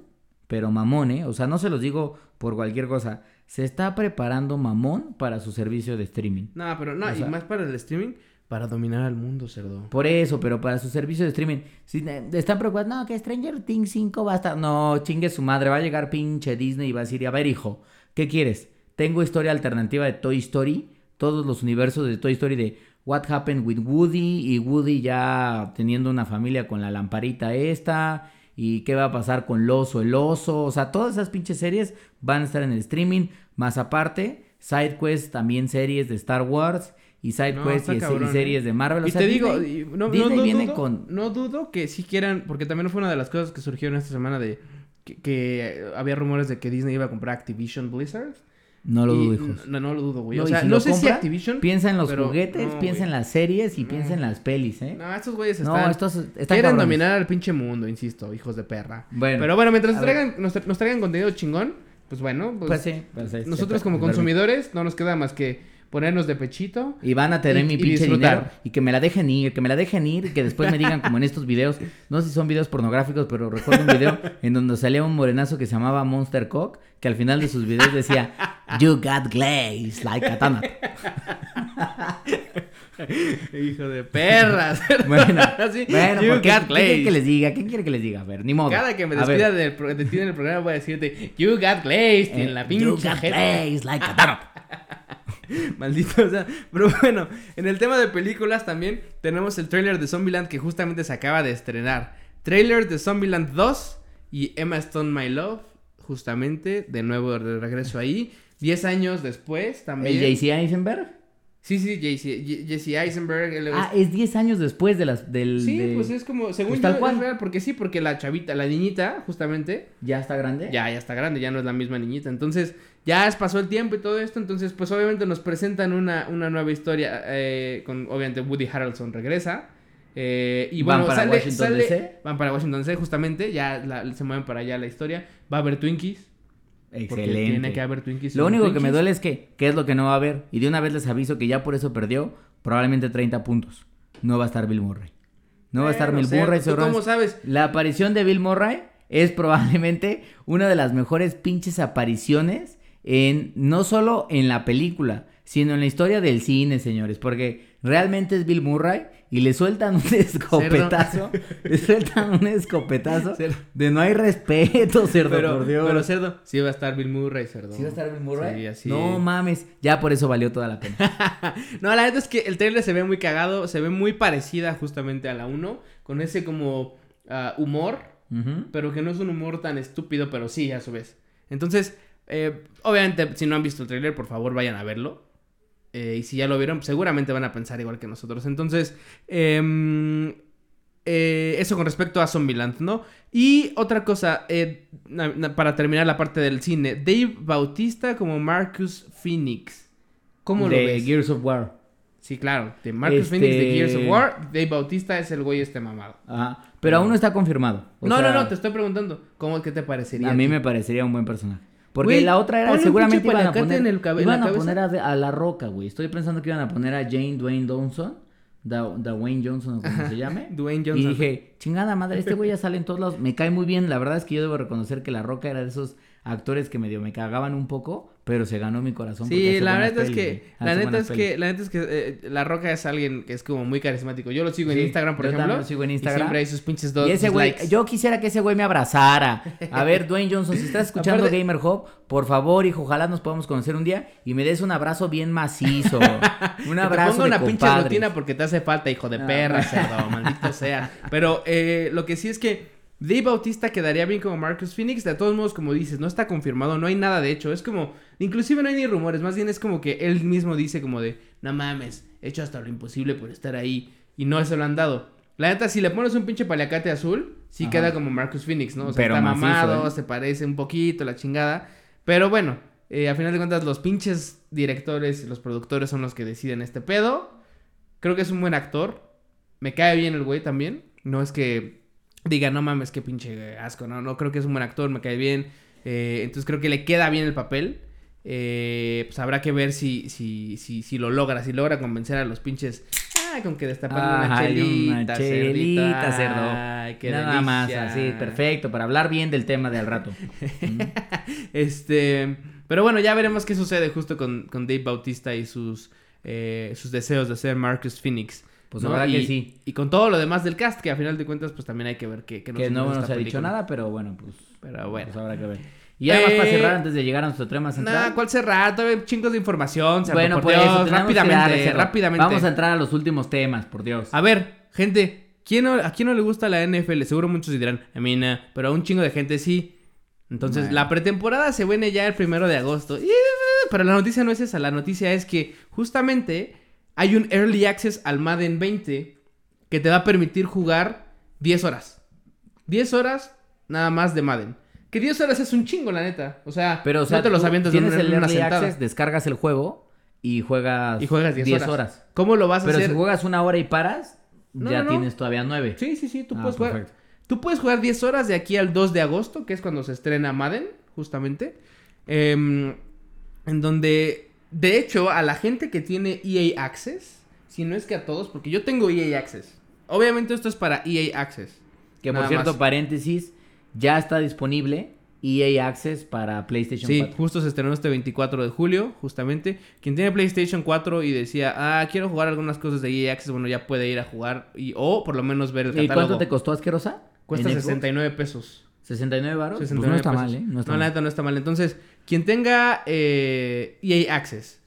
pero mamón, ¿eh? O sea, no se los digo por cualquier cosa. Se está preparando mamón para su servicio de streaming. No, pero no, y más para el streaming, para dominar al mundo, cerdo. Por eso, pero para su servicio de streaming. Si eh, están preocupados, no, que Stranger Things 5 va a estar. No, chingue su madre, va a llegar pinche Disney y va a decir, a ver, hijo, ¿qué quieres? Tengo historia alternativa de Toy Story, todos los universos de Toy Story de What Happened with Woody y Woody ya teniendo una familia con la lamparita esta y qué va a pasar con Loso, el oso, o sea, todas esas pinches series van a estar en el streaming, más aparte, SideQuest también series de Star Wars y SideQuest y, ¿eh? series de Marvel. y te digo, no, viene con... no dudo que si quieran, porque también fue una de las cosas que surgieron esta semana de que había rumores de que Disney iba a comprar Activision Blizzard. No lo dudo, hijos. No, no lo dudo, güey. o sea, no sé si Activision. Piensa en los juguetes, piensa en las series y piensa en las pelis, ¿eh? No, estos güeyes están. No, estos están Quieren dominar al pinche mundo, insisto, hijos de perra. Bueno. Pero bueno, mientras nos traigan, nos, traigan contenido chingón, pues bueno. Pues, pues sí, pues nosotros como consumidores no nos queda más que ponernos de pechito. Y van a tener mi pinche dinero. Y que me la dejen ir, que me la dejen ir. Y que después me digan, como en estos videos, no sé si son videos pornográficos, pero recuerdo un video en donde salía un morenazo que se llamaba Monster Cock, que al final de sus videos decía, You got glaze like a Hijo de perras. bueno, bueno ¿qué, quiere que les diga? ¿Qué quiere que les diga? A ver, ni modo. Cada que me despida del, de ti en el programa voy a decirte, You got glazed en la pinche You got glazed like a Maldito, o sea, pero bueno, en el tema de películas también tenemos el trailer de Zombieland que justamente se acaba de estrenar. Trailer de Zombieland 2 y Emma Stone My Love, justamente, de nuevo de regreso ahí. Diez años después también. ¿El JC Eisenberg? Sí, sí, Jesse, Eisenberg. ah, es 10 años después de las del. Sí, pues es como, según pues yo, es real, porque sí, porque la chavita, la niñita, justamente. ¿Ya está grande? Ya, ya está grande, ya no es la misma niñita. Entonces, ya pasó el tiempo y todo esto, entonces, pues obviamente nos presentan una, una nueva historia, eh, con, obviamente, Woody Harrelson regresa. Eh, y bueno, van para Washington DC. Van para Washington DC, justamente, ya se mueven para allá la historia. Va a haber Twinkies. Excelente. Tiene que haber Twinkies. Lo único que me duele es que, ¿qué es lo que no va a haber? Y de una vez les aviso que ya por eso perdió probablemente 30 puntos. No va a estar Bill Murray. No va a estar Bill Murray. ¿Cómo sabes? La aparición de Bill Murray es probablemente una de las mejores pinches apariciones en no solo en la película, sino en la historia del cine, señores, porque realmente es Bill Murray y le sueltan un escopetazo, le sueltan un escopetazo de no hay respeto, cerdo, pero, por Dios. Pero cerdo, sí va a estar Bill Murray, cerdo. ¿Sí va a estar Bill Murray? Sí, así No mames, ya por eso valió toda la pena. no, la verdad es que el trailer se ve muy cagado, se ve muy parecida justamente a la 1, con ese como ah, humor, pero que no es un humor tan estúpido, pero sí, a su vez. Entonces, eh, obviamente, si no han visto el trailer, por favor vayan a verlo. Eh, y si ya lo vieron, seguramente van a pensar igual que nosotros. Entonces, em, eh, eso con respecto a Zombieland, ¿no? Y otra cosa, para terminar la parte del cine, Dave Bautista como Marcus Phoenix. ¿Cómo lo ves? Gears of War. Sí, claro, de Marcus Phoenix de Gears of este War, Dave Bautista es el güey este mamado. Ajá, pero aún no está confirmado. no, no, no, te estoy preguntando, ¿cómo que te parecería? A mí me parecería un buen personaje. Porque la otra era seguramente iban a poner, iban a, poner a, La Roca, güey. Estoy pensando que iban a poner a Jane Dwayne Johnson. Dwayne Johnson, o como se llame. Dwayne Johnson. Y dije, chingada madre, este güey ya sale en todos lados. Me cae muy bien. La verdad es que yo debo reconocer que La Roca era de esos actores que medio me cagaban un poco, pero se ganó mi corazón. Sí, la neta es que, la neta es que, la neta es que La Roca es alguien que es como muy carismático. Yo lo sigo en Instagram, por yo ejemplo. también lo sigo en y Instagram. siempre hay sus pinches dos Y ese güey, yo quisiera que ese güey me abrazara. A ver, Dwayne Johnson, si estás escuchando Aparte- Gamer Hub, por favor, hijo, ojalá nos podamos conocer un día y me des un abrazo bien macizo. Un abrazo te ponga de una pinche compadres. rutina porque te hace falta, hijo de perra, cerdo, maldito sea. Pero eh, lo que sí es que Dave Bautista quedaría bien como Marcus Phoenix. De todos modos, como dices, no está confirmado, no hay nada de hecho. Es como, inclusive no hay ni rumores, más bien es como que él mismo dice como de, no mames, he hecho hasta lo imposible por estar ahí. Y no se lo han dado. La neta, si le pones un pinche paliacate azul, sí Ajá. queda como Marcus Phoenix, ¿no? O sea, Pero está macizo, mamado, ¿eh? se parece un poquito, la chingada. Pero bueno, eh, a final de cuentas, los pinches directores y los productores son los que deciden este pedo. Creo que es un buen actor. Me cae bien el güey también. No es que diga, no mames, qué pinche asco. No, no, creo que es un buen actor, me cae bien. Eh, entonces creo que le queda bien el papel. Eh, pues habrá que ver si, si, si, si lo logra, si logra convencer a los pinches. Ah, con que destapan una chelita, una chelita, cerdo. Ay, qué Nada más, así, perfecto, para hablar bien del tema de al rato. Mm. Este, pero bueno, ya veremos qué sucede justo con, con Dave Bautista y sus, eh, sus deseos de ser Marcus Phoenix. Pues ¿no? y, que sí. Y con todo lo demás del cast, que a final de cuentas, pues también hay que ver qué, qué Que no muestra nos ha dicho nada, pero bueno, pues, Pero bueno. pues habrá que ver. Y ya más para Eh, cerrar antes de llegar a nuestro tema central. Nah, ¿cuál cerrar? Todavía hay chingos de información. bueno, por pues Dios, eso, tenemos que darle, rápidamente, rápidamente. Vamos a entrar a los últimos temas, por Dios. A ver, gente, ¿quién no- ¿a quién no le gusta la NFL? Seguro muchos dirán, a mí no, pero a un chingo de gente sí. Entonces, Bueno. la pretemporada se viene ya el primero de agosto. Pero la noticia no es esa, la noticia es que justamente hay un Early Access al Madden 20 que te va a permitir jugar 10 horas. 10 horas nada más de Madden. Que 10 horas es un chingo, la neta. O sea, Pero, o sea, no te los avientas una, el en una sentada. Access, descargas el juego y juegas, Y juegas 10, horas. ¿Cómo lo vas a Pero hacer? si juegas una hora y paras, No, ya no, tienes todavía nueve. Sí, sí, sí, tú Ah, puedes jugar. Tú puedes jugar 10 horas de aquí al 2 de agosto, que es cuando se estrena Madden, justamente. Em, en donde, de hecho, a la gente que tiene EA Access, si no es que a todos, porque yo tengo EA Access. Obviamente esto es para EA Access. Que por cierto, más. paréntesis, ya está disponible EA Access para PlayStation Sí, 4. justo se estrenó este 24 de julio, justamente. Quien tiene PlayStation 4 y decía, ah, quiero jugar algunas cosas de EA Access, bueno, ya puede ir a jugar y, o por lo menos ver el ¿Y catálogo. cuánto te costó asquerosa? Cuesta ¿En Xbox? 69 pesos. 69 baros. Pues 69 no está pesos. mal, ¿eh? No está no, la mal. neta no está mal. Entonces, quien tenga eh, EA Access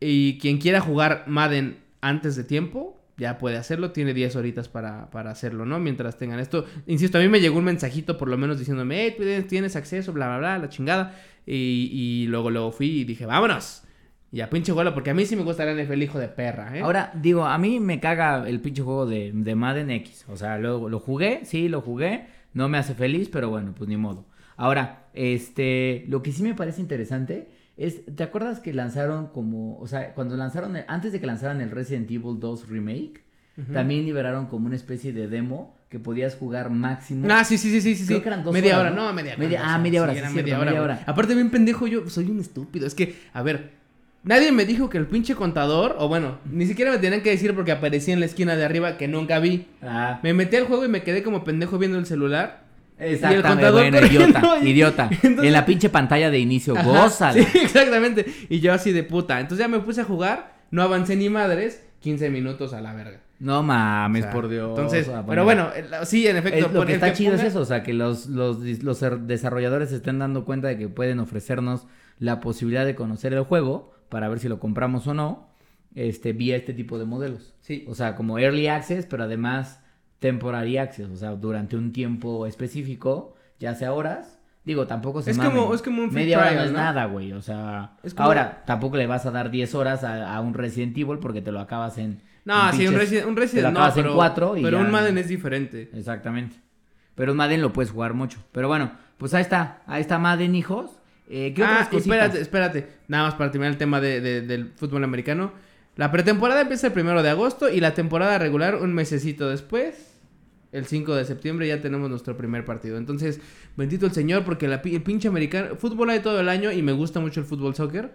y quien quiera jugar Madden antes de tiempo, ya puede hacerlo. Tiene 10 horitas para, para hacerlo, ¿no? Mientras tengan esto. Insisto, a mí me llegó un mensajito por lo menos diciéndome, hey, tienes- acceso, bla, bla, bla, la chingada. Y, y luego, luego fui y dije, vámonos. Y a pinche vuelo, porque a mí sí me gusta la NFL, hijo de perra, ¿eh? Ahora, digo, a mí me caga el pinche juego de, de Madden X. O sea, lo, lo jugué, sí, lo jugué. No me hace feliz, pero bueno, pues ni modo. Ahora, este, lo que sí me parece interesante es, ¿te acuerdas que lanzaron como, o sea, cuando lanzaron, el- antes de que lanzaran el Resident Evil 2 Remake, también liberaron como una especie de demo que podías jugar máximo. Ah, sí, sí, sí, sí, sí. Creo sí. que eran dos media horas, hora, ¿no? no, media, Media- ah, media hora, sí, cierto, media media hora. hora. güey. Aparte, bien pendejo, yo soy un estúpido. Es que, a ver, nadie me dijo que el pinche contador, o bueno, ni siquiera me tenían que decir porque aparecía en la esquina de arriba que nunca vi. Ah, Me metí al juego y me quedé como pendejo viendo el celular. Exactamente, contador bueno, corriendo idiota, idiota. entonces- En la pinche pantalla de inicio. Sí, exactamente. Y yo así de puta. Entonces ya me puse a jugar, no avancé ni madres, 15 minutos a la verga. No mames, O sea, por Dios. Entonces, pero bueno, sí, en efecto. Es- lo que está chido ponga- es eso, o sea, que los, los, los er- desarrolladores se estén dando cuenta de que pueden ofrecernos la posibilidad de conocer el juego para ver si lo compramos o no, este, vía este tipo de modelos. Sí. O sea, como Early Access, pero además Temporary Access, o sea, durante un tiempo específico, ya sea horas. Digo, tampoco se Es mamen. como- es como un free Media hora no es ¿no? nada, güey, o sea... Es como- Ahora, tampoco le vas a dar 10 horas a, a un Resident Evil porque te lo acabas en... No, en sí, un Resident, un te lo Resident no, acabas en pero, cuatro y pero ya- un Madden es diferente. Exactamente. Pero Madden lo puedes jugar mucho. Pero bueno, pues ahí está. Ahí está Madden, hijos. Eh, ¿Qué otras Ah, cositas? espérate, espérate. Nada más para terminar el tema de, de- del fútbol americano. La pretemporada empieza el primero de agosto y la temporada regular un mesecito después. El 5 de septiembre ya tenemos nuestro primer partido. Entonces, bendito el señor porque la, el pinche americano... Fútbol hay todo el año y me gusta mucho el fútbol soccer.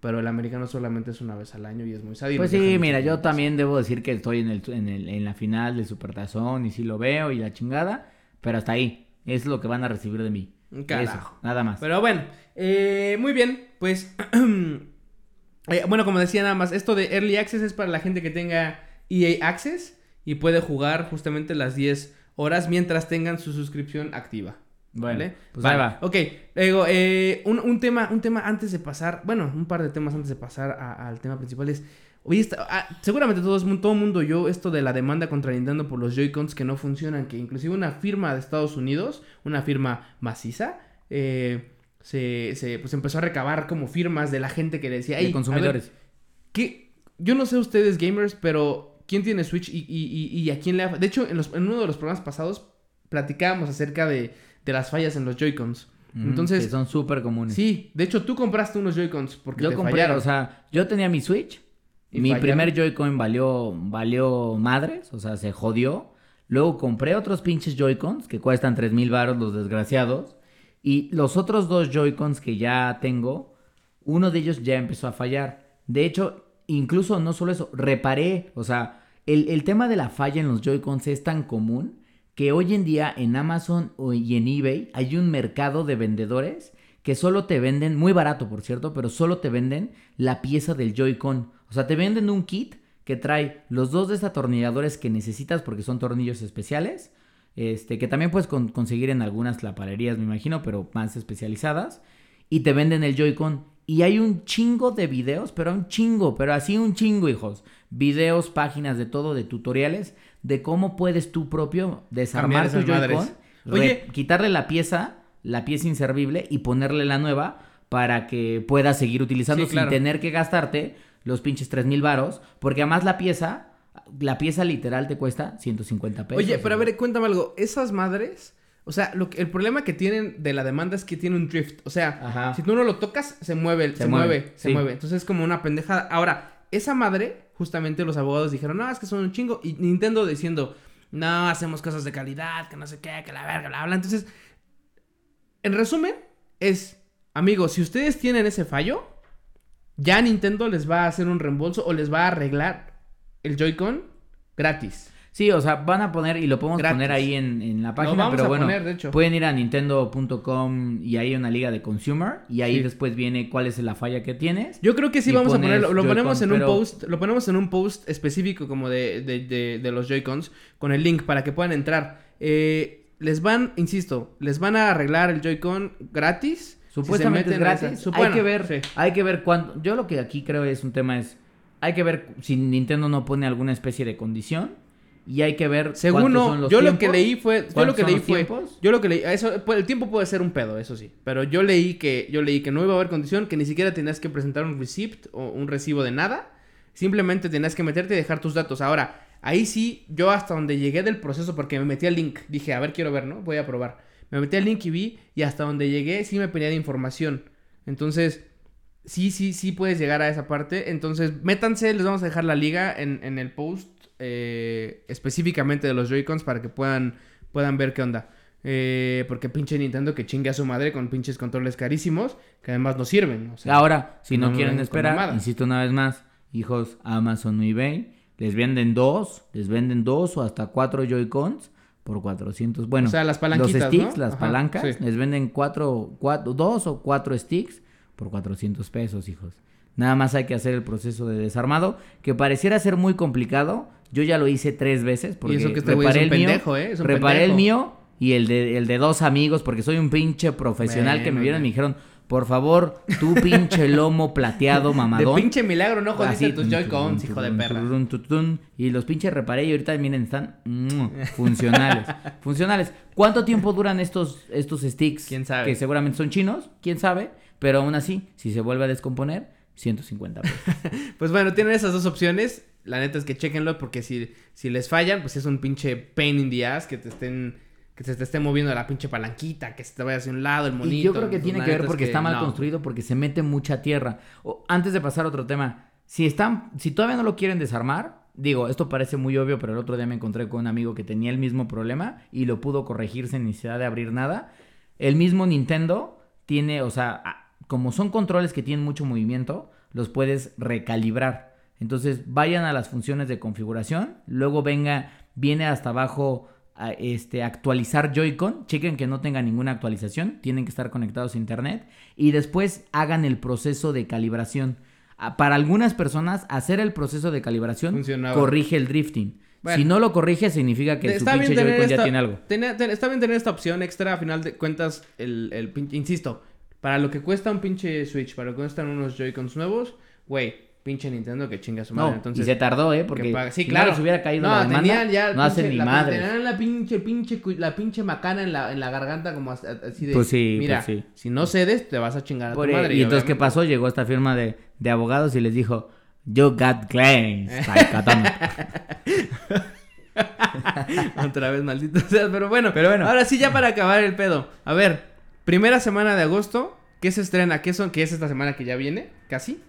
Pero el americano solamente es una vez al año y es muy sádico. Pues sí, mira, yo también debo decir que estoy en, el, en, el- en la final del Supertazón y sí lo veo y la chingada. Pero hasta ahí. Es lo que van a recibir de mí. Carajo. Eso, nada más. Pero bueno, eh, muy bien, pues... eh, bueno, como decía nada más, esto de Early Access es para la gente que tenga EA Access y puede jugar justamente las 10 horas mientras tengan su suscripción activa. Bueno, ¿Vale? pues Vale. va. Ok, luego, eh, un, un tema, un tema antes de pasar, bueno, un par de temas antes de pasar al tema principal es, oye, esta- ah, seguramente todo, todo el mundo oyó esto de la demanda contra Nintendo por los Joy-Cons que no funcionan, que inclusive una firma de Estados Unidos, una firma maciza, eh, se, se, pues empezó a recabar como firmas de la gente que decía, De "Ey, a ver, consumidores. ¿Qué? Yo no sé ustedes gamers, pero ¿quién tiene Switch y, y- y- y a quién le ha... De hecho, en, los- en uno de los programas pasados platicábamos acerca de, de las fallas en los Joy-Cons. Ujú, Entonces, que son súper comunes. sí, de hecho tú compraste unos Joy-Cons porque yo te compré, fallaron. o sea, yo tenía mi Switch. ¿Y mi fallaron? primer Joy-Con valió, valió madres, o sea, se jodió. Luego compré otros pinches Joy-Cons que cuestan 3 mil baros los desgraciados. Y los otros dos Joy-Cons que ya tengo, uno de ellos ya empezó a fallar. De hecho, incluso no solo eso, reparé, o sea, el, tema de la falla en los Joy-Cons es tan común que hoy en día en Amazon y en eBay hay un mercado de vendedores que solo te venden, muy barato por cierto, pero solo te venden la pieza del Joy-Con. O sea, te venden un kit que trae los dos desatornilladores que necesitas porque son tornillos especiales. Este, que también puedes con- conseguir en algunas claparerías, me imagino, pero más especializadas. Y te venden el Joy-Con. Y hay un chingo de videos, pero un chingo, pero así un chingo, hijos. Videos, páginas de todo, de tutoriales, de cómo puedes tú propio desarmar tu Joy-Con, quitarle la pieza, la pieza inservible y ponerle la nueva para que puedas seguir utilizando Sí, claro. sin tener que gastarte los pinches 3000 varos, porque además la pieza, la pieza literal te cuesta 150 pesos. Oye, pero a ver, cuéntame algo. Esas madres, o sea, lo que- el problema que tienen de la demanda es que tiene un drift. O sea, Ajá. si tú no lo tocas, se mueve, se, Se mueve, mueve, se sí. mueve. Entonces es como una pendejada. Ahora, esa madre, justamente los abogados dijeron, no, es que son un chingo. Y Nintendo diciendo, no, hacemos cosas de calidad, que no sé qué, que la verga, bla, bla. Entonces, en resumen, es, amigos, si ustedes tienen ese fallo, ya Nintendo les va a hacer un reembolso o les va a arreglar el Joy-Con gratis. Sí, o sea, van a poner, y lo podemos Gratis. poner ahí en, en la página, vamos pero a bueno, poner, de hecho. pueden ir a nintendo.com y ahí hay una liga de consumer, y ahí Sí. después viene cuál es la falla que tienes. Yo creo que sí vamos a ponerlo, lo ponemos en un pero- post, lo ponemos en un post específico como de, de, de- de los Joy-Cons con el link para que puedan entrar. Eh, les van, insisto, les van a arreglar el Joy-Con gratis. si Supuestamente es meten a gratis. hay bueno, que ver, sí. hay que ver cuánto. Yo lo que aquí creo es un tema es, hay que ver si Nintendo no pone alguna especie de condición y hay que ver Según cuántos no, son los yo lo que leí fue, yo lo ¿Cuántos que leí fue, tiempos? yo lo que leí, eso, pues, el tiempo puede ser un pedo, eso sí, pero yo leí que, yo leí que no iba a haber condición, que ni siquiera tenías que presentar un receipt o un recibo de nada, simplemente tenías que meterte y dejar tus datos. Ahora, ahí sí, yo hasta donde llegué del proceso, porque me metí al link, dije, a ver, quiero ver, ¿no? Voy a probar. Me metí al link y vi, y hasta donde llegué sí me pedía de información. Entonces, sí, sí, sí puedes llegar a esa parte. Entonces, métanse, les vamos a dejar la liga en, en el post eh, específicamente de los Joy-Cons para que puedan, puedan ver qué onda. Eh, porque pinche Nintendo que chingue a su madre con pinches controles carísimos que además no sirven. o sea, Ahora, si no, quieren esperar, insisto una vez más, hijos, Amazon o eBay, les venden dos, les venden dos o hasta cuatro Joy-Cons por 400. Bueno, O sea, las los sticks, ¿no? las Ajá, palancas, sí. les venden cuatro, cuatro, dos o cuatro sticks por 400 pesos, hijos. Nada más hay que hacer el proceso de desarmado, que pareciera ser muy complicado. Yo ya lo hice tres veces porque eso que este güey es reparé un el mío, pendejo, ¿eh? Es un reparé el mío y el de, el de dos amigos, porque soy un pinche profesional que me vieron y me dijeron, por favor, tú pinche lomo plateado de mamadón. pinche milagro no jodiste Así, tus Joy-Cons, hijo de perra. tun, tun, tun, Y los pinches reparé y ahorita miren, están mm, funcionales. funcionales. ¿Cuánto tiempo duran estos, estos sticks? ¿Quién sabe? Que seguramente son chinos, quién sabe. Pero aún así, si se vuelve a descomponer, 150 pesos. Pues bueno, tienen esas dos opciones. La neta es que chequenlo porque si, si les fallan, pues es un pinche pain in the ass que te estén que se te esté moviendo la pinche palanquita, que se te vaya hacia un lado el monito. Y yo creo que Pues, tiene que ver es porque está mal no. construido, porque se mete mucha tierra. O, antes de pasar a otro tema, si están, si todavía no lo quieren desarmar, digo, esto parece muy obvio, pero el otro día me encontré con un amigo que tenía el mismo problema y lo pudo corregir sin necesidad de abrir nada. El mismo Nintendo tiene, o sea, como son controles que tienen mucho movimiento, los puedes recalibrar. Entonces vayan a las funciones de configuración, luego venga, viene hasta abajo a, este, actualizar Joy-Con, chequen que no tenga ninguna actualización, tienen que estar conectados a internet y después hagan el proceso de calibración. Para algunas personas, hacer el proceso de calibración Funcionaba. corrige el drifting. Bueno. si no lo corrige, significa que su pinche Joy-Con ya tiene algo. ten- está bien tener esta opción extra, a final de cuentas, el, el insisto, para lo que cuesta un pinche Switch, para lo que cuestan unos Joy-Cons nuevos, güey, pinche Nintendo que chinga su madre. No, Entonces, y se tardó, ¿eh? que Porque sí, si claro. no les hubiera caído no, la demanda, tenían ya no hacen ni la, madres. Tenían la pinche, pinche, la pinche macana en la, en la garganta como as- así de, Pues sí, mira, pues sí. si no cedes, te vas a chingar a Por- tu madre. y entonces, ¿qué pasó? Llegó esta firma de, de abogados y les dijo, You got claims. Otra vez, maldito seas. Pero bueno, Pero bueno. ahora sí, ya para acabar el pedo. A ver, primera semana de agosto, ¿qué se estrena? ¿Qué son? ¿Qué es esta semana que ya viene? Casi.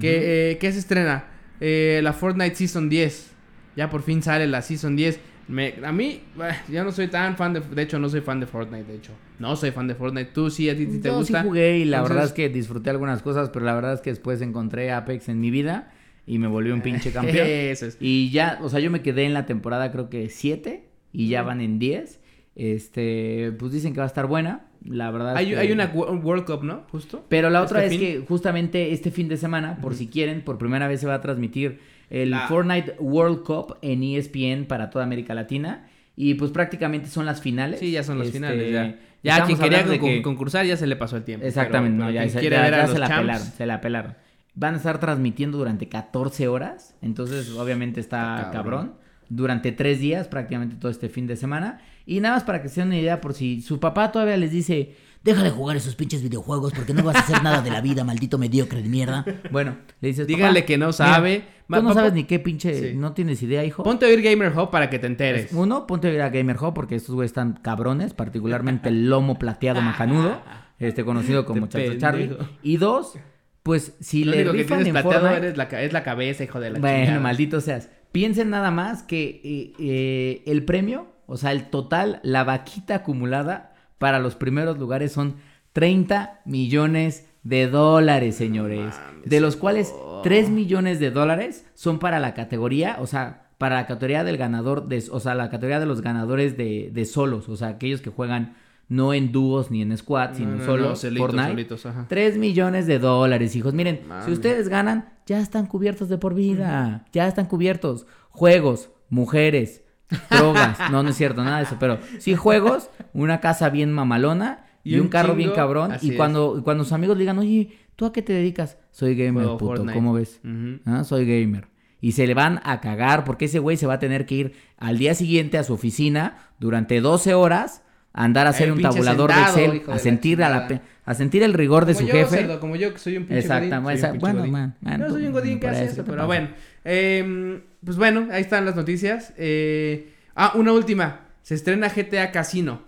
¿Qué, eh, ¿qué se estrena? Eh, la Fortnite Season 10. Ya por fin sale la Season 10. Me, a mí, ya no soy tan fan de... De hecho, no soy fan de Fortnite, de hecho. No soy fan de Fortnite. Tú sí, a ti te Yo gusta. sí jugué y la Entonces- verdad es que disfruté algunas cosas, pero la verdad es que después encontré Apex en mi vida y me volví un pinche campeón. Eso es. Y ya, o sea, yo me quedé en la temporada creo que 7 y ya van en 10. Este, pues dicen que va a estar buena. La verdad. es Hay, que- hay una Wo- World Cup, ¿no? Justo. Pero la otra este es fin. que justamente este fin de semana, por si quieren, por primera vez se va a transmitir el La- Fortnite World Cup en ESPN para toda América Latina. Y pues prácticamente son las finales. Sí, ya son las Este, finales, ya. Ya quien quería con- que- concursar ya se le pasó el tiempo. Exactamente, pero- no, ya, se, ya- ya la pelaron, se la pelaron. Van a estar transmitiendo durante 14 horas, entonces obviamente está Está cabrón. cabrón. Durante tres días, prácticamente todo este fin de semana. Y nada más para que se den una idea, por si su papá todavía les dice, deja de jugar esos pinches videojuegos porque no vas a hacer nada de la vida, maldito mediocre de mierda. Bueno, le dices, Dígale "Papá, que no sabe. Tú no papá, sabes ni qué pinche, Sí. no tienes idea, hijo. Ponte a oír Gamer Hub para que te enteres. Uno, ponte a ir a Gamer Hub porque estos güeyes están cabrones, particularmente el lomo plateado macanudo, este conocido como Chacho Charlie. Y dos, pues si Lo le único que tienes en plateado Fortnite, eres la ca- es la cabeza, hijo de la bueno, chingada. maldito seas. Piensen nada más que eh, eh, el premio, o sea, el total, la vaquita acumulada para los primeros lugares son 30 millones de dólares, señores. mames, de los cuales oh. 3 millones de dólares son para la categoría, o sea, para la categoría del ganador, de, o sea, la categoría de los ganadores de, de solos, o sea, aquellos que juegan no en dúos ni en squad, sino No, no, solo no, Fortnite. solitos, ajá. 3 millones de dólares, hijos. Miren, si ustedes ganan, ya están cubiertos de por vida. Ya están cubiertos. Juegos, mujeres, drogas. no, no es cierto, nada de eso. Pero sí juegos, una casa bien mamalona y, Y un, carro bien cabrón. Y cuando, y cuando sus amigos digan, oye, ¿tú a qué te dedicas? Soy gamer, Juego puto. Fortnite. ¿Cómo ves? Ah, Soy gamer. Y se le van a cagar porque ese güey se va a tener que ir al día siguiente a su oficina durante 12 horas a andar a hacer un tabulador sentado, de Excel, de a la sentir, a, la, pe- a sentir el rigor de su yo, jefe. cerdo, como yo, que soy un pinche Exacto, godín, bueno, godín. man, man, tú- soy un godín que hace eso, eso, ¿qué te pero pasa? bueno. Eh, pues bueno, ahí están las noticias. Eh, ah, una última. Se estrena GTA Casino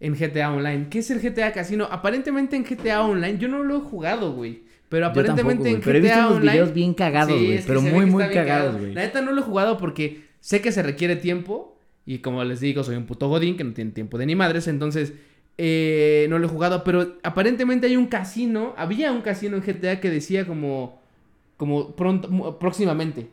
en GTA Online. ¿Qué es el GTA Casino? Aparentemente en GTA Online, yo no lo he jugado, güey. Pero aparentemente tampoco, en pero he GTA visto unos Online... videos bien cagados, güey, pero muy, muy cagados, cagado. güey. La neta no lo he jugado porque sé que se requiere tiempo. Y como les digo, soy un puto godín que no tiene tiempo de ni madres. Entonces, eh, no lo he jugado. Pero aparentemente hay un casino. Había un casino en GTA que decía como... Como pronto, próximamente.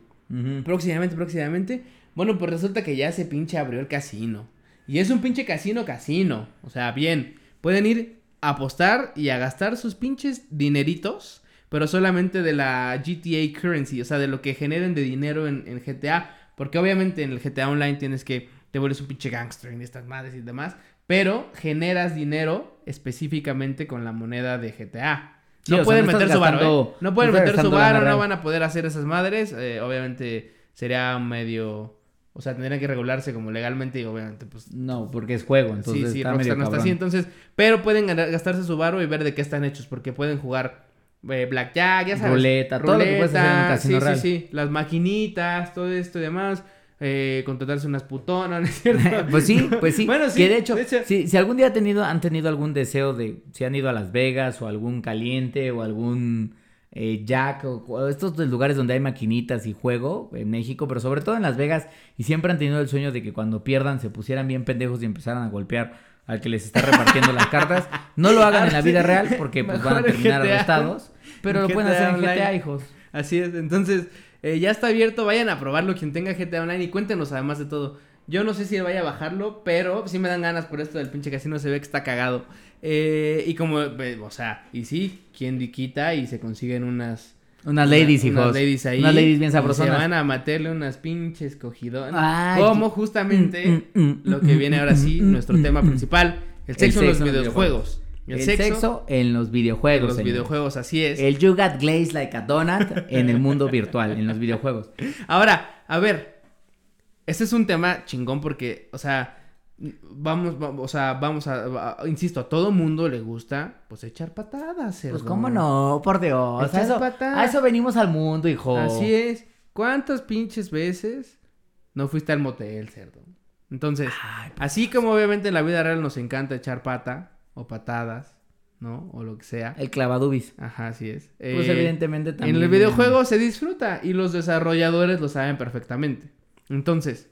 Próximamente, próximamente. Bueno, pues resulta que ya se pinche abrió el casino. Y es un pinche casino, casino. O sea, bien. Pueden ir a apostar y a gastar sus pinches dineritos. Pero solamente de la GTA currency. O sea, de lo que generen de dinero en, en GTA. Porque obviamente en el GTA Online tienes que. Te vuelves un pinche gangster en estas madres y demás. Pero generas dinero específicamente con la moneda de GTA. Sí, no sea, pueden no meter su varo, ¿eh? No pueden no meter su varo, no van a poder hacer esas madres. eh, obviamente sería medio. O sea, tendrían que regularse como legalmente y obviamente, pues. No, porque es juego, entonces sí, sí, está Rockstar medio no está así. Entonces, pero pueden gastarse su varo y ver de qué están hechos. Porque pueden jugar eh, Blackjack, ya sabes. Ruleta, todo lo que puedes hacer en un casino sí, real. Sí, sí, las maquinitas, todo esto y demás. Eh, contratarse unas putonas, ¿no es cierto? pues sí, pues sí. Bueno, sí, Que de hecho, de hecho- Si, si algún día han tenido, han tenido algún deseo de, si han ido a Las Vegas o algún caliente o algún eh, Jack o, o estos lugares donde hay maquinitas y juego en México, pero sobre todo en Las Vegas y siempre han tenido el sueño de que cuando pierdan se pusieran bien pendejos y empezaran a golpear al que les está repartiendo las cartas. No lo hagan en la vida real porque pues, van a terminar arrestados, pero lo pueden hacer en GTA, hijos. Así es, entonces eh, ya está abierto, vayan a probarlo quien tenga GTA Online y cuéntenos además de todo Yo no sé si vaya a bajarlo, pero sí me dan ganas por esto del pinche casino. Se ve que está cagado. Eh, y como, eh, o sea, y sí, quien quita y se consiguen unas. Unas ladies, una- hijos. Unas ladies ahí. Unas ladies bien Se sabrosonas. van a meterle unas pinches cogidonas. Como justamente mm, mm, lo que mm, viene ahora sí, mm, nuestro mm, tema mm. principal. El sexo en los videojuegos. El, sexo, en los videojuegos. en los videojuegos, así es. El you got glazed like a donut en el mundo virtual, en los videojuegos. Ahora, a ver, este es un tema chingón porque, o sea, vamos, vamos o sea, vamos a, a- insisto, a todo mundo le gusta, pues, echar patadas, cerdo. Pues cómo no, por Dios. A Echar eso, patada. a eso venimos al mundo, hijo. Así es. ¿Cuántas pinches veces no fuiste al motel, cerdo? Entonces, Ay, así como obviamente en la vida real nos encanta echar pata o patadas, ¿no? O lo que sea. El clavadubis. Ajá, así es. Pues Eh, evidentemente también. En el videojuego se disfruta y los desarrolladores lo saben perfectamente. Entonces,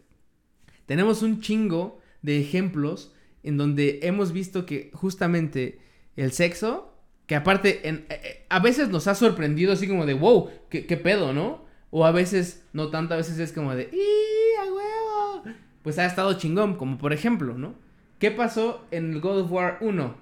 tenemos un chingo de ejemplos en donde hemos visto que justamente el sexo, que aparte en- eh, eh, a veces nos ha sorprendido así como de, wow, ¿qué, qué pedo, ¿no? O a veces, no tanto, a veces es como de, ¡y, a huevo! Pues ha estado chingón, como por ejemplo, ¿no? ¿Qué pasó en el God of War 1?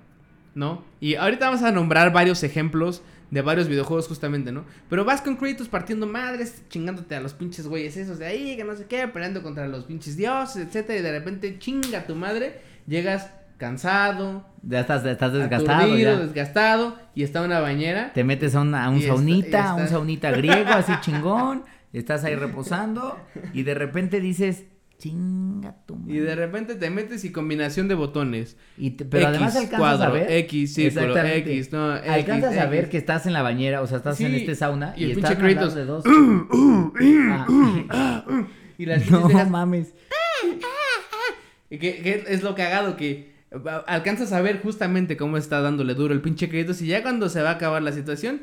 ¿No? Y ahorita vamos a nombrar varios ejemplos de varios videojuegos justamente, ¿no? Pero vas con Kratos partiendo madres, chingándote a los pinches güeyes esos de ahí, que no sé qué, peleando contra los pinches dioses, etcétera, y de repente chinga a tu madre, llegas cansado, Ya estás, estás desgastado. aturdido, ya. desgastado, y está una bañera. Te metes a, una- a un está- saunita, un saunita griego, así chingón. Estás ahí reposando. Y de repente dices, chinga tu madre. Y de repente te metes y combinación de botones. Y te- pero además alcanzas cuadro, a ver. X, círculo. X, no, Alcanzas X, a ver que estás en la bañera, o sea, estás en este sauna. y Y, el estás pinche Kratos. de dos. Ah, Y las no dejas- mames. Y que, que es lo cagado que alcanzas a ver justamente cómo está dándole duro el pinche Kratos y ya cuando se va a acabar la situación,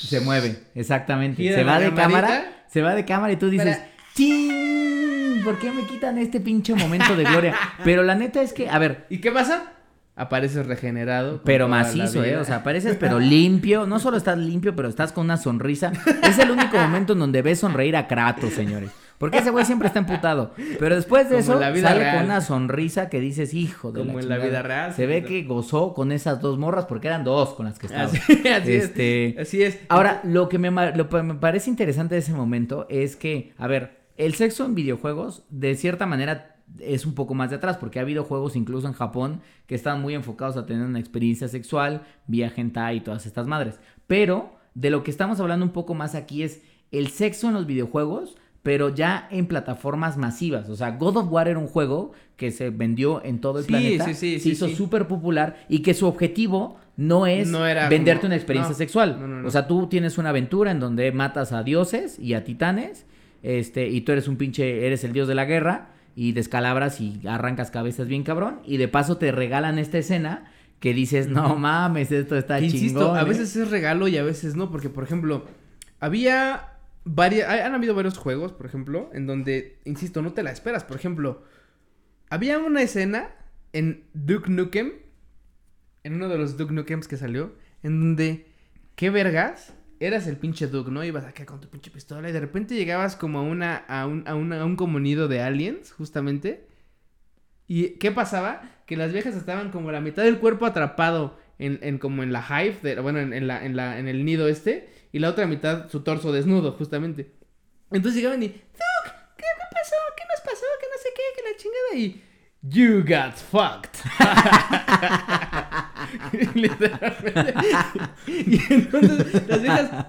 Se mueve, exactamente. Se va de camarita. cámara, se va de cámara y tú dices, Para- ¡Chin! ¿Por qué me quitan este pinche momento de gloria? Pero la neta es que, a ver, ¿y qué pasa? Apareces regenerado. pero macizo, ¿eh? O sea, apareces pero limpio. No solo estás limpio, pero estás con una sonrisa. Es el único momento en donde ves sonreír a Kratos, señores. Porque ese güey siempre está emputado. Pero después de Como eso, en la vida sale real. con una sonrisa que dices, hijo de Como la en la chingada". vida real, Se ve que gozó con esas dos morras porque eran dos con las que estaba. Así, así Este, es. Así es. Ahora, lo que me, lo que me parece interesante de ese momento es que, a ver, el sexo en videojuegos, de cierta manera, es un poco más de atrás, porque ha habido juegos incluso en Japón que están muy enfocados a tener una experiencia sexual, vía hentai y todas estas madres. Pero de lo que estamos hablando un poco más aquí es el sexo en los videojuegos, pero ya en plataformas masivas. O sea, God of War era un juego que se vendió en todo el Sí, planeta, sí, sí, se hizo súper popular y que su objetivo no es No era venderte como- una experiencia no, sexual. no. O sea, tú tienes una aventura en donde matas a dioses y a titanes, este, y tú eres un pinche, eres el dios de la guerra, y descalabras y arrancas cabezas bien cabrón, y de paso te regalan esta escena que dices, no mames, esto está Que chingón. Insisto, a ¿eh?". veces es regalo y a veces no, porque por ejemplo, había varias, han habido varios juegos, por ejemplo, en donde, insisto, no te la esperas. Por ejemplo, había una escena en Duke Nukem, en uno de los Duke Nukems que salió, en donde, ¿qué vergas? Eras el pinche Duke, ¿no? Ibas acá con tu pinche pistola y de repente llegabas como a una, a un, a a un comunido de aliens, justamente. ¿Y qué pasaba? Que las viejas estaban como la mitad del cuerpo atrapado en, en como en la hive, de- bueno, en, en la, en, la, en el nido este, y la otra mitad su torso desnudo, justamente. Entonces llegaban y, Duke, ¿qué, qué pasó? ¿Qué nos pasó? Que no sé qué, que la chingada y... You got fucked. Literalmente. y entonces las viejas... ¡ah!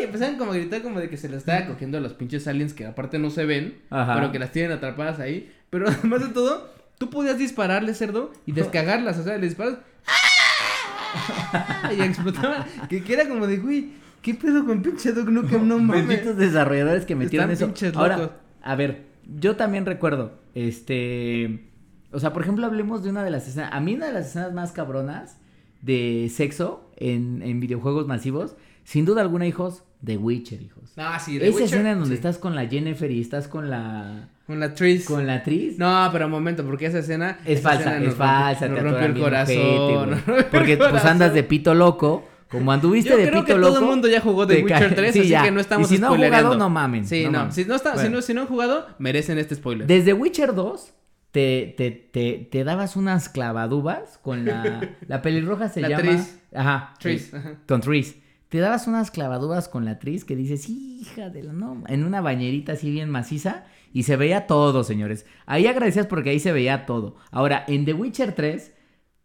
Y empezaban como a gritar como de que se le estaba cogiendo a los pinches aliens que aparte no se ven, Ajá. pero que las tienen atrapadas ahí. Pero además de todo, tú podías dispararle, cerdo, y descagarlas. O sea, le disparas. ¡ah! Y explotaban. Que, que era como de, güey, ¿qué pedo con pinche Duke Nukem? No mames. Benditos desarrolladores que metieron Están eso. pinches Ahora, locos. a ver, yo también recuerdo, este, o sea, por ejemplo, hablemos de una de las escenas, a mí una de las escenas más cabronas de sexo en, en videojuegos masivos, sin duda alguna, hijos, The Witcher, hijos. Ah, sí, de Esa Witcher, escena en donde sí. estás con la Jennifer y estás con la, Con la Tris. con la actriz. No, pero un momento, porque esa escena. Es esa falsa, escena es falsa, te atoran el corazón. rompió el Porque pues andas de pito loco como anduviste Yo de creo pito que loco. todo el mundo ya jugó The Witcher ca- 3, sí, así ya. que no estamos Y si no han jugado, no mamen. Sí, no. Si, no está, si, no, si no han jugado, merecen este spoiler. Desde Witcher 2 te, te, te, te dabas unas clavadubas con la... La pelirroja se La llama... Tris. Ajá. Tris, sí, ajá. Con Tris. Te dabas unas clavadubas con la Tris que dices, hija de la no... En una bañerita así bien maciza y se veía todo, señores. Ahí agradecías porque ahí se veía todo. Ahora, en The Witcher 3...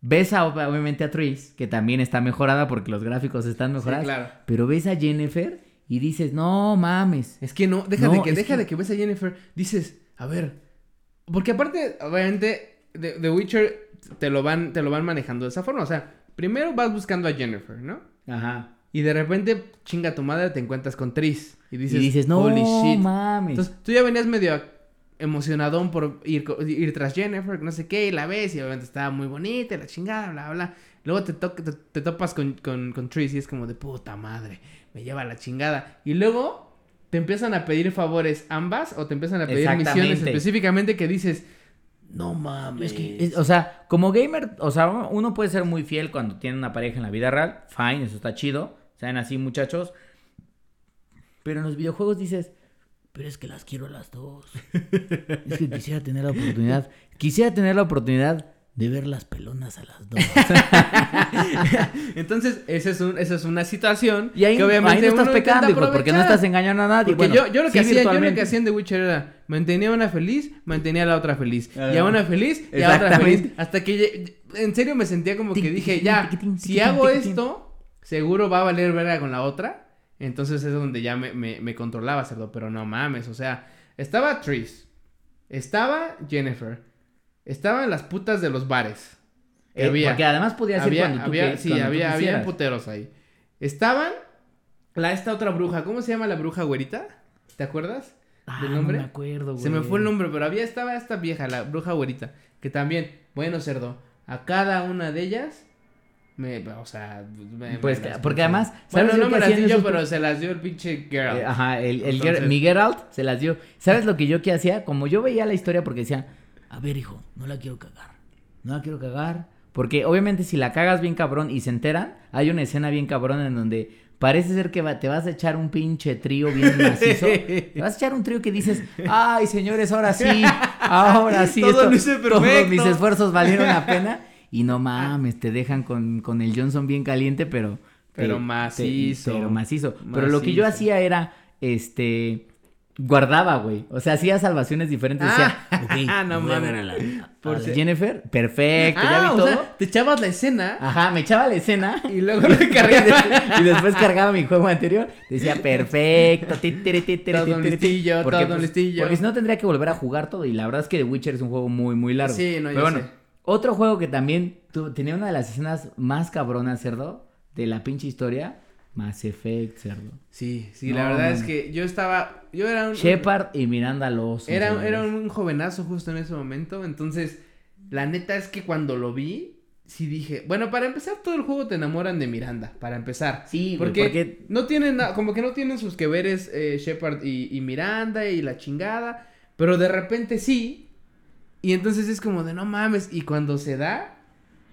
Ves a, obviamente a Tris, que también está mejorada porque los gráficos están mejorados. claro. Pero ves a Jennifer y dices, no mames. Es que no, deja No, de que, deja que- de que ves a Jennifer, dices, a ver, porque aparte, obviamente, The, The Witcher te lo van, te lo van manejando de esa forma, o sea, primero vas buscando a Jennifer, ¿no? Ajá. Y de repente, chinga tu madre, te encuentras con Tris. Y dices, y dices, no holy shit. mames. Entonces, tú ya venías medio emocionadón por ir, ir tras Jennifer, no sé qué, y la ves, y obviamente estaba muy bonita, y la chingada, bla, bla. Luego te, to- te, te topas con, con, con Tris y es como de puta madre, me lleva la chingada. Y luego te empiezan a pedir favores ambas, o te empiezan a pedir misiones específicamente que dices, no mames. Es que, es- o sea, como gamer, o sea, uno puede ser muy fiel cuando tiene una pareja en la vida real. Fine, eso está chido. Sean así, muchachos. Pero en los videojuegos dices, pero es que las quiero a las dos. es que quisiera tener la oportunidad. Quisiera tener la oportunidad de ver las pelonas a las dos. Entonces, esa es, un, esa es una situación Y ahí, que obviamente ahí no estás pecando, hijo, porque no estás engañando a nadie. Porque Bueno, yo, yo lo que sí, hacía, yo lo que hacía en The Witcher era mantenía a una feliz, mantenía a la otra feliz. Ah. y a una feliz y a otra feliz. Hasta que en serio me sentía como que dije, ya, si hago esto, seguro va a valer verga con la otra. Entonces es donde ya me, me, me controlaba, cerdo. Pero no mames, o sea, estaba Tris, estaba Jennifer, estaban las putas de los bares. que había. Porque además podías ir Había, cuando tú había, que- sí, cuando tú había, puteros ahí. Estaban la esta otra bruja, ¿cómo se llama la bruja güerita? ¿Te acuerdas? Ah, del no nombre? me acuerdo, Se me güey. fue el nombre, pero había estaba esta vieja, la bruja güerita, que también, bueno, cerdo, a cada una de ellas me, o sea, me- Pues me que- las porque además, bueno, ¿sabes no yo me las di yo, esos pero se las dio el pinche girl. Eh, Ajá, el, el Entonces- Ger- mi Geralt se las dio. ¿Sabes lo que yo que hacía? Como yo veía la historia porque decía, a ver, hijo, no la quiero cagar. No la quiero cagar. Porque obviamente si la cagas bien cabrón y se enteran, hay una escena bien cabrón en donde parece ser que va- te vas a echar un pinche trío bien macizo. te vas a echar un trío que dices, ay, señores, ahora sí, ahora sí. Todo esto- lo hice Todos perfecto". mis esfuerzos valieron la pena. Y no mames, te dejan con, con el Johnson bien caliente, pero... Pero te- macizo. pero macizo. Pero lo que yo Macizo. hacía era, este, guardaba, güey. O sea, hacía salvaciones diferentes. Decía, Ah, ok, no voy a mames. ver a la, a Por la si- Jennifer. Perfecto, ya Ah, vi o todo. sea, te echabas la escena Ajá, me echaba la escena. y luego lo cargabas. y después cargaba mi juego anterior. Decía, perfecto. Todo ti, tiri, ti. listillo, Porque, todo pues, listillo. Porque si no tendría que volver a jugar todo. Y la verdad es que The Witcher es un juego muy, muy largo. Sí, no, Pero yo bueno, sé. otro juego que también tenía una de las escenas más cabronas, cerdo, de la pinche historia. Mass Effect, cerdo. Sí, sí, No, la verdad es que yo estaba, yo era un... Shepard y Miranda Lawson. Era, era un jovenazo justo en ese momento, entonces la neta es que cuando lo vi, sí dije, bueno, para empezar todo el juego te enamoran de Miranda, para empezar. Sí, Porque, porque... no tienen, na- como que no tienen sus que veres eh, Shepard y, y Miranda y la chingada, pero de repente sí, y entonces es como de no mames, y cuando se da...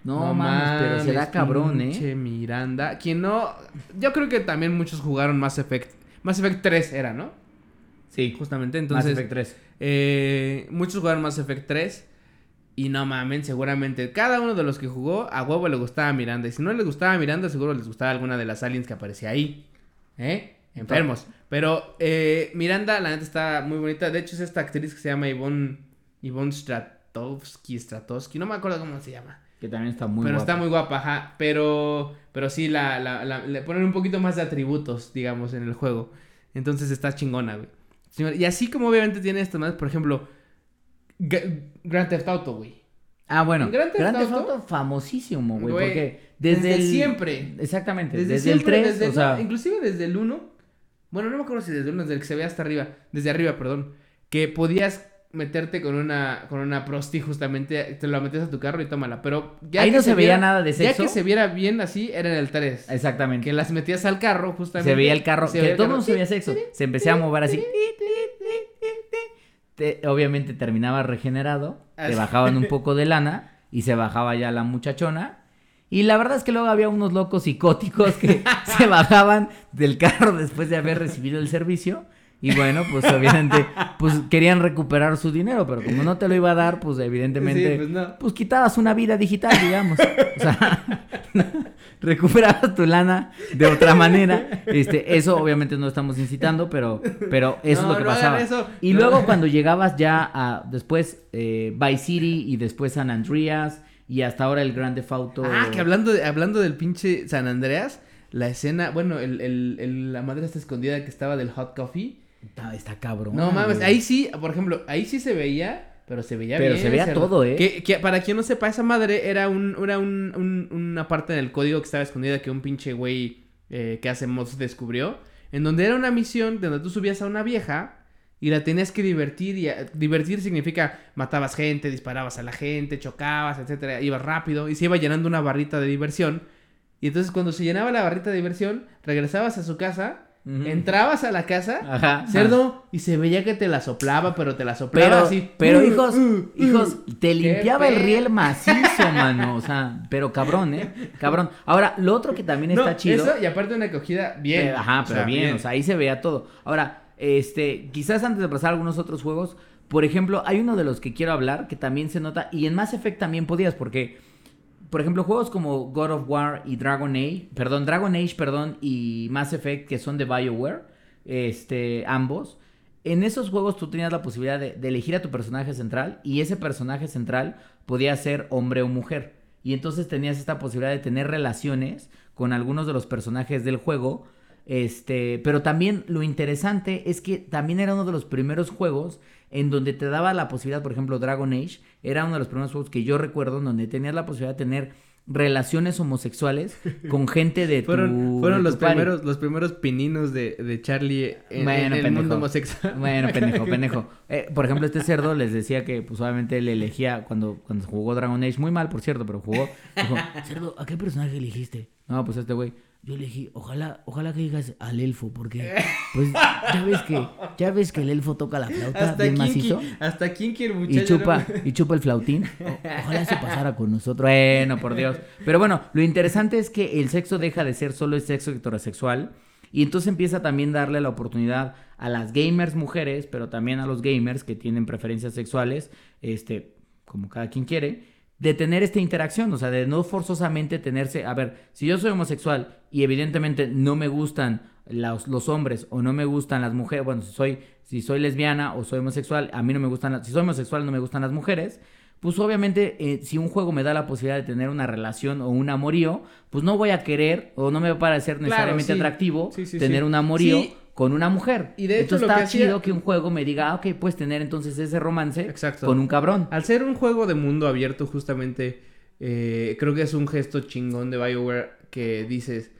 No, mames, pero se da cabrón, ¿eh? Miranda, quien no, yo creo que también muchos jugaron Mass Effect, Mass Effect 3 era, ¿no? Sí, Justamente, Mass entonces... Effect 3. Eh, muchos jugaron Mass Effect 3. Y no mamen, seguramente cada uno de los que jugó a huevo le gustaba Miranda. Y si no les gustaba Miranda, seguro les gustaba alguna de las aliens que aparecía ahí. ¿Eh? Enfermos. Pero eh, Miranda, la neta, está muy bonita. De hecho, es esta actriz que se llama Ivonne, Ivonne Stratovsky, Stratowski. No me acuerdo cómo se llama. Que también está muy pero guapa. está muy guapa, ajá. Pero, pero sí, la, la- la- le ponen un poquito más de atributos, digamos, en el juego. Entonces está chingona, güey. Y así como obviamente tiene esto más, por ejemplo, G- Grand Theft Auto, güey. Ah, bueno. ¿En Grand Theft Grand Theft Auto? Auto famosísimo, güey. Porque desde, desde el... siempre. Exactamente. Desde, Desde, siempre, el 3, desde o sea... inclusive desde el 1. Bueno, no me acuerdo si desde el 1, desde el que se ve hasta arriba. Desde arriba, perdón. Que podías meterte con una con una prosti justamente, te lo metes a tu carro y tómala. Pero ya Ahí que no se veía viera- nada de Ya sexo. que se viera bien así, era en el 3. Exactamente. Que las metías al carro, justamente. Se veía el carro, se que todo mundo se veía sexo. Se empecé a mover así. Te- obviamente terminaba regenerado, te bajaban un poco de lana y se bajaba ya la muchachona Y la verdad es que luego había unos locos psicóticos que se bajaban del carro después de haber recibido el servicio. Y bueno, pues obviamente, pues querían recuperar su dinero, pero como no te lo iba a dar, pues evidentemente, Sí, pues no. pues quitabas una vida digital, digamos. O sea, recuperabas tu lana de otra manera. Este, eso obviamente no estamos incitando, pero, pero eso No, es lo que no pasaba. eso. Y luego cuando llegabas ya a después eh, Vice City y después San Andreas y hasta ahora el Grande Auto. Ah, que hablando, de- hablando del pinche San Andreas, la escena, bueno, el, el, el- la madre está escondida que estaba del hot coffee. Está, está cabrón. No mames, ahí sí, por ejemplo, ahí sí se veía, pero se veía Pero bien. se veía todo, ¿eh? Que, que para quien no sepa, esa madre era un, era un, un- una parte del código que estaba escondida que un pinche güey eh, que hace mods descubrió. En donde era una misión donde tú subías a una vieja y la tenías que divertir. Y a- divertir significa matabas gente, disparabas a la gente, chocabas, etcétera. Ibas rápido y se iba llenando una barrita de diversión. Y entonces cuando se llenaba la barrita de diversión, regresabas a su casa, Entrabas a la casa Ajá. Cerdo, y se veía que te la soplaba, pero te la soplaba Pero, así. pero Uh, hijos, uh, hijos, uh. te limpiaba el riel macizo, mano. O sea, pero cabrón, ¿eh? Cabrón. Ahora, lo otro que también No, está chido. Eso, y aparte una acogida bien. Eh, Ajá, o pero sea, bien, o sea, ahí se veía todo. Ahora, este, quizás antes de pasar a algunos otros juegos, por ejemplo, hay uno de los que quiero hablar que también se nota, y en Mass Effect también podías, porque, por ejemplo, juegos como God of War y Dragon Age, perdón, Dragon Age, perdón, y Mass Effect, que son de BioWare, este, ambos, en esos juegos tú tenías la posibilidad de, de elegir a tu personaje central, y ese personaje central podía ser hombre o mujer. Y entonces tenías esta posibilidad de tener relaciones con algunos de los personajes del juego. Este, pero también lo interesante es que también era uno de los primeros juegos en donde te daba la posibilidad, por ejemplo, Dragon Age, era uno de los primeros juegos que yo recuerdo en donde tenías la posibilidad de tener relaciones homosexuales con gente de tu Fueron, fueron de los tu party. primeros, los primeros pininos de, de Charlie en, Bueno, en el pendejo. mundo homosexual. Bueno, pendejo, pendejo. Eh, por ejemplo, este cerdo les decía que, pues, obviamente él elegía cuando, cuando jugó Dragon Age, muy mal, por cierto, pero jugó. Dijo, cerdo, ¿a qué personaje elegiste? No, pues este güey. Yo elegí, ojalá, ojalá que digas al elfo, porque, pues, ya ves que, ya ves que el elfo toca la flauta Hasta bien macizo. hasta Kinky el muchacho. Y chupa, ¿no? y chupa el flautín. O- ojalá se pasara con nosotros. Bueno, por Dios. Pero bueno, lo interesante es que el sexo deja de ser solo el sexo heterosexual. Y entonces empieza también a darle la oportunidad a las gamers mujeres, pero también a los gamers que tienen preferencias sexuales, este, como cada quien quiere, de tener esta interacción, o sea, de no forzosamente tenerse, a ver, si yo soy homosexual y evidentemente no me gustan los, los hombres o no me gustan las mujeres, bueno, si soy, si soy lesbiana o soy homosexual, a mí no me gustan, las- si soy homosexual no me gustan las mujeres, pues obviamente eh, si un juego me da la posibilidad de tener una relación o un amorío, pues no voy a querer o no me va a parecer necesariamente sí. atractivo Sí, sí, tener sí. un amorío Sí. Con una mujer. Y de hecho entonces lo está que hacía- chido que un juego me diga, ah, ok, puedes tener entonces ese romance Exacto. con un cabrón. Al ser un juego de mundo abierto, justamente, eh, creo que es un gesto chingón de BioWare que dices,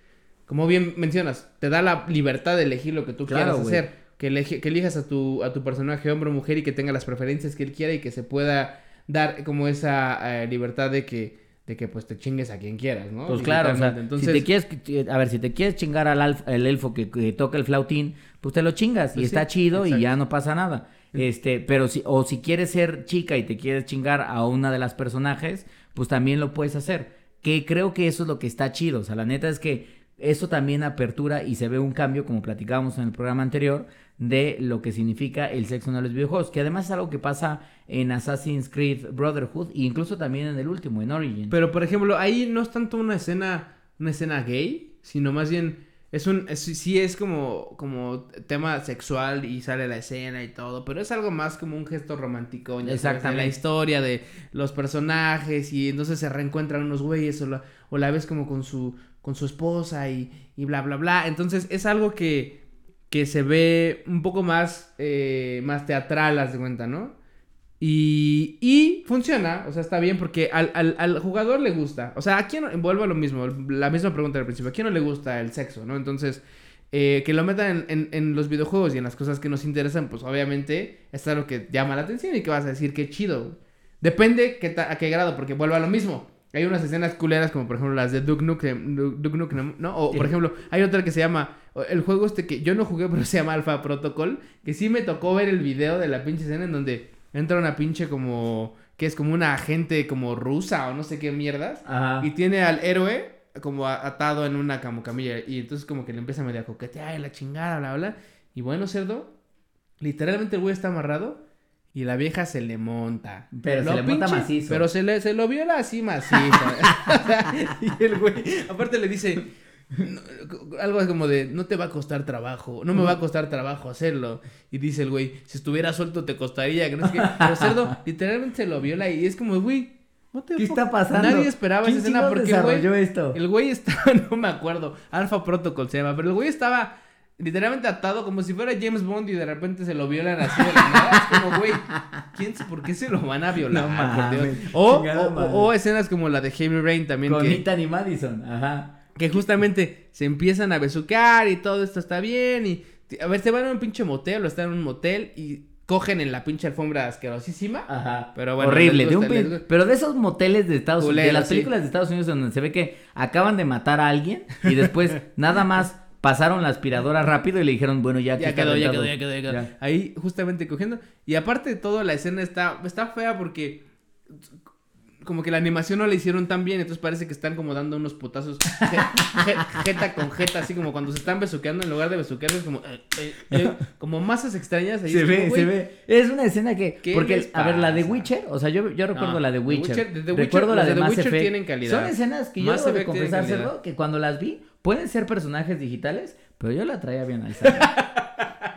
como bien mencionas, te da la libertad de elegir lo que tú Claro, quieras hacer. Que, elige- que elijas a tu, a tu personaje hombre o mujer y que tenga las preferencias que él quiera y que se pueda dar como esa eh, libertad de que, de que pues te chingues a quien quieras, ¿no? Pues claro, o sea. Entonces, si te quieres, a ver, si te quieres chingar al alf- al elfo que, que toca el flautín, pues te lo chingas y Pues sí, está chido y ya no pasa nada. Este, pero si, o si quieres ser chica y te quieres chingar a una de las personajes, pues también lo puedes hacer. Que creo que eso es lo que está chido. O sea, la neta es que eso también apertura y se ve un cambio, como platicábamos en el programa anterior, de lo que significa el sexo en los videojuegos. Que además es algo que pasa en Assassin's Creed Brotherhood e incluso también en el último, en Origin. Pero por ejemplo, ahí no es tanto una escena, una escena gay, sino más bien es un, es- sí es como, como tema sexual y sale la escena y todo, pero es algo más como un gesto romántico, ya sabes, Exactamente. la historia de los personajes y entonces se reencuentran unos güeyes o la, o la ves como con su, con su esposa y, y bla bla bla, entonces es algo que, que se ve un poco más, eh, más teatral, haz de cuenta, ¿no? Y, y funciona, o sea, está bien porque al, al, al jugador le gusta. O sea, ¿a quién, no- vuelvo a lo mismo, la misma pregunta del principio, ¿a quién no le gusta el sexo, no? Entonces, eh, que lo metan en, en- en los videojuegos y en las cosas que nos interesan, pues obviamente es algo que llama la atención y que vas a decir que chido. Depende qué ta- a qué grado, porque vuelvo a lo mismo. Hay unas escenas culeras como por ejemplo las de Duke Nukem, Du- Duke Nukem, ¿no? O por ejemplo, hay otra que se llama, el juego este que yo no jugué, pero se llama Alpha Protocol, que sí me tocó ver el video de la pinche escena en donde entra una pinche como que es como una agente como rusa o no sé qué mierdas. Ajá. Y tiene al héroe como atado en una como camilla. Y entonces como que le empieza a medio a coquetear la chingada, bla, bla. Y bueno, cerdo, literalmente el güey está amarrado y la vieja se le monta. Pero se le monta macizo. Pero se, le, se lo viola así macizo. Y el güey, aparte le dice... no, algo como de, no te va a costar trabajo, no me va a costar trabajo hacerlo. Y dice el güey, si estuviera suelto te costaría. que no. Pero cerdo literalmente se lo viola y es como, güey, what the ¿Qué está pasando? Nadie esperaba esa ¿Quién escena porque el güey, desarrolló esto? el güey estaba, no me acuerdo, Alpha Protocol se llama, pero el güey estaba literalmente atado como si fuera James Bond y de repente se lo violan así de la nada. Es como, güey, ¿quién, ¿por qué se lo van a violar? No por Dios? mames, O, escenas como la de Heavy Rain también, Con que, Ethan y Madison, ajá. Que justamente se empiezan a besuquear y todo esto está bien y a ver, se van a un pinche motel o están en un motel y cogen en la pinche alfombra asquerosísima. Ajá. Pero bueno, Horrible. de un. Pero de esos moteles de Estados Unidos, de las sí. películas de Estados Unidos donde se ve que acaban de matar a alguien y después nada más pasaron la aspiradora rápido y le dijeron, bueno, ya, quedó, ya quedó, ya quedó, ya quedó. Ya. Ahí justamente cogiendo. Y aparte de todo, la escena está, está fea porque como que la animación no la hicieron tan bien, entonces parece que están como dando unos putazos je- je- jeta con jeta, así como cuando se están besuqueando, en lugar de besuquearse es como, eh, eh, eh, como masas extrañas. Ahí Se ve, como, se ve. Es una escena que. ¿qué Porque, a ver, la de? Witcher, o sea, yo, yo recuerdo No, la de The Witcher. The Witcher- recuerdo la de, The Mass Witcher Effect. tienen calidad. Son escenas que yo Mass debo de. Cerdo, que cuando las vi, pueden ser personajes digitales, pero yo la traía bien alzada.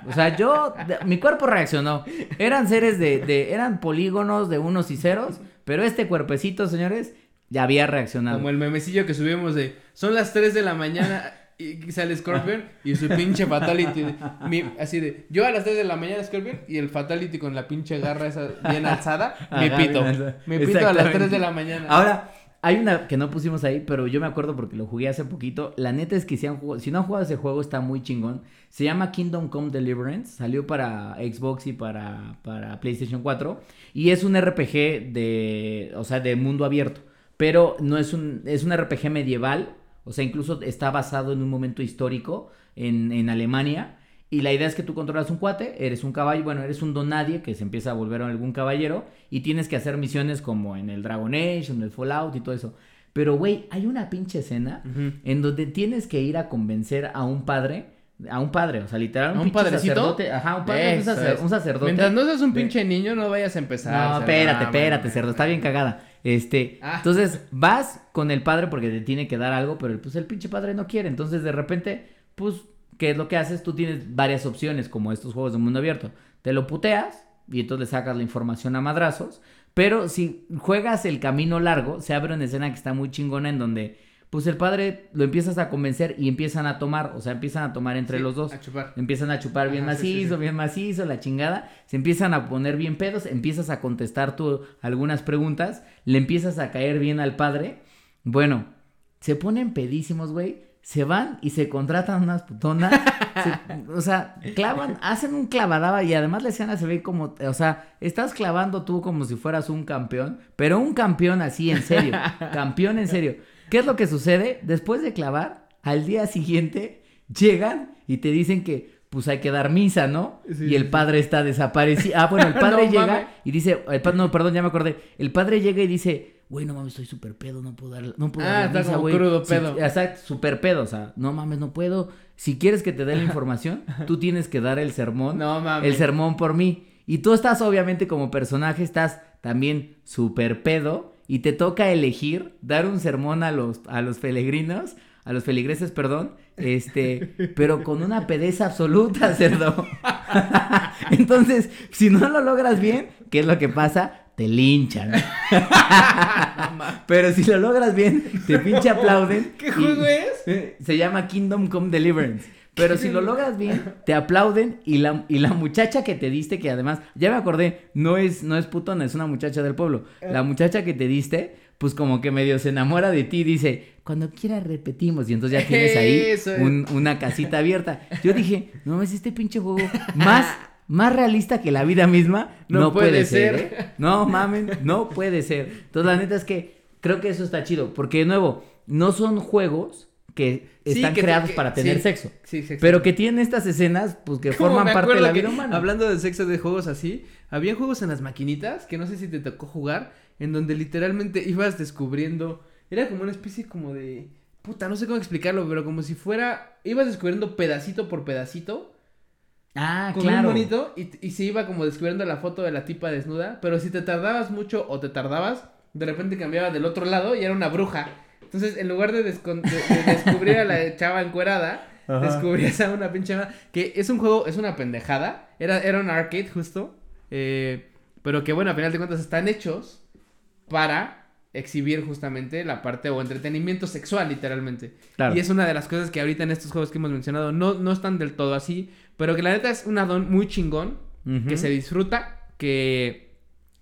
O sea, yo, de- mi cuerpo reaccionó. Eran seres de, de, eran polígonos de unos y ceros, pero este cuerpecito, señores, ya había reaccionado. Como el memecillo que subimos de, son las 3 de la mañana y sale Scorpion y su pinche fatality. mi- así de, yo a las 3 de la mañana Scorpion y el fatality con la pinche garra esa bien alzada, Ajá, pito. Mi pito a las Exactamente. 3 de la mañana. Ahora, hay una que no pusimos ahí, pero yo me acuerdo porque lo jugué hace poquito. La neta es que si, han jugado- si no han jugado ese juego, está muy chingón. Se llama Kingdom Come Deliverance. Salió para Xbox y para, para PlayStation 4. Y es un RPG de. O sea, de mundo abierto. Pero no es un. Es un RPG medieval. O sea, incluso está basado en un momento histórico en, en Alemania. Y la idea es que tú controlas un cuate, eres un caballo, bueno, eres un don nadie que se empieza a volver algún caballero y tienes que hacer misiones como en el Dragon Age, en el Fallout y todo eso. Pero, güey, hay una pinche escena en donde tienes que ir a convencer a un padre, a un padre, o sea, literal, un, ¿A un pinche padrecito? sacerdote, ajá, un padre, un, sacer- un sacerdote. Mientras no seas un de- pinche niño, no vayas a empezar. no, espérate, Ah, espérate, cerdo, está bien cagada. Este, Ah. entonces vas con el padre porque te tiene que dar algo, pero pues el pinche padre no quiere. Entonces, de repente, pues, ¿qué es lo que haces? Tú tienes varias opciones, como estos juegos de mundo abierto. Te lo puteas y entonces le sacas la información a madrazos. Pero si juegas el camino largo, se abre una escena que está muy chingona en donde, pues, el padre lo empiezas a convencer y empiezan a tomar, o sea, empiezan a tomar entre Sí, los dos. A chupar. Empiezan a chupar bien Ajá, sí, macizo, sí. bien macizo, la chingada. Se empiezan a poner bien pedos, empiezas a contestar tú algunas preguntas, le empiezas a caer bien al padre. Bueno, se ponen pedísimos, güey. Se van y se contratan unas putonas. se- o sea, clavan, hacen un clavadaba y además la escena se ve como, o sea, estás clavando tú como si fueras un campeón, pero un campeón así en serio, campeón en serio. ¿Qué es lo que sucede? Después de clavar, al día siguiente llegan y te dicen que pues hay que dar misa, ¿no? Sí, y el sí, padre está desaparecido. Ah, bueno, el padre No llega y dice, el pa- no, perdón, ya me acordé. El padre llega y dice, güey, no mames, estoy súper pedo, no puedo dar, no puedo Ah, dar la está misa, como güey". crudo, Sí, pedo. exacto, súper pedo, o sea, no mames, no puedo. Si quieres que te dé la información, tú tienes que dar el sermón. No mames. El sermón por mí. Y tú estás, obviamente, como personaje, estás también súper pedo. Y te toca elegir dar un sermón a los, a los peregrinos, a los feligreses, perdón, este, pero con una pedeza absoluta, cerdo. Entonces, si no lo logras bien, ¿qué es lo que pasa? Te linchan. pero si lo logras bien, te pinche aplauden. ¿Qué juego es? eh, Se llama Kingdom Come Deliverance. Pero si lo logras bien, te aplauden y la, y la muchacha que te diste, que además, ya me acordé, no es, no es putona, es una muchacha del pueblo. La muchacha que te diste, pues como que medio se enamora de ti y dice, cuando quieras repetimos. Y entonces ya tienes ahí es. un- una casita abierta. Yo dije, no mames, este pinche juego más, más realista que la vida misma no, No puede, puede ser. ser. ¿eh? No mamen, no puede ser. Entonces la neta es que creo que eso está chido, porque de nuevo, no son juegos que Sí, están que- creados que- para tener sí. sexo. Sí, sí, Pero que tienen estas escenas, pues que forman parte de la vida humana. Hablando de sexo de juegos así, había juegos en las maquinitas que no sé si te tocó jugar, en donde literalmente ibas descubriendo, era como una especie como de, puta, no sé cómo explicarlo, pero como si fuera, ibas descubriendo pedacito por pedacito Ah, con claro. un monito y, y se iba como descubriendo la foto de la tipa desnuda, pero si te tardabas mucho o te tardabas, de repente cambiaba del otro lado y era una bruja. Entonces, en lugar de, descon- de- de descubrir a la chava encuerada, Ajá. descubrías a una pinche que es un juego, es una pendejada. Era, era un arcade justo. eh, pero que bueno, a final de cuentas están hechos para exhibir justamente la parte o entretenimiento sexual, literalmente. Claro. Y es una de las cosas que ahorita en estos juegos que hemos mencionado no, no están del todo así, pero que la neta es un addon muy chingón, que se disfruta, que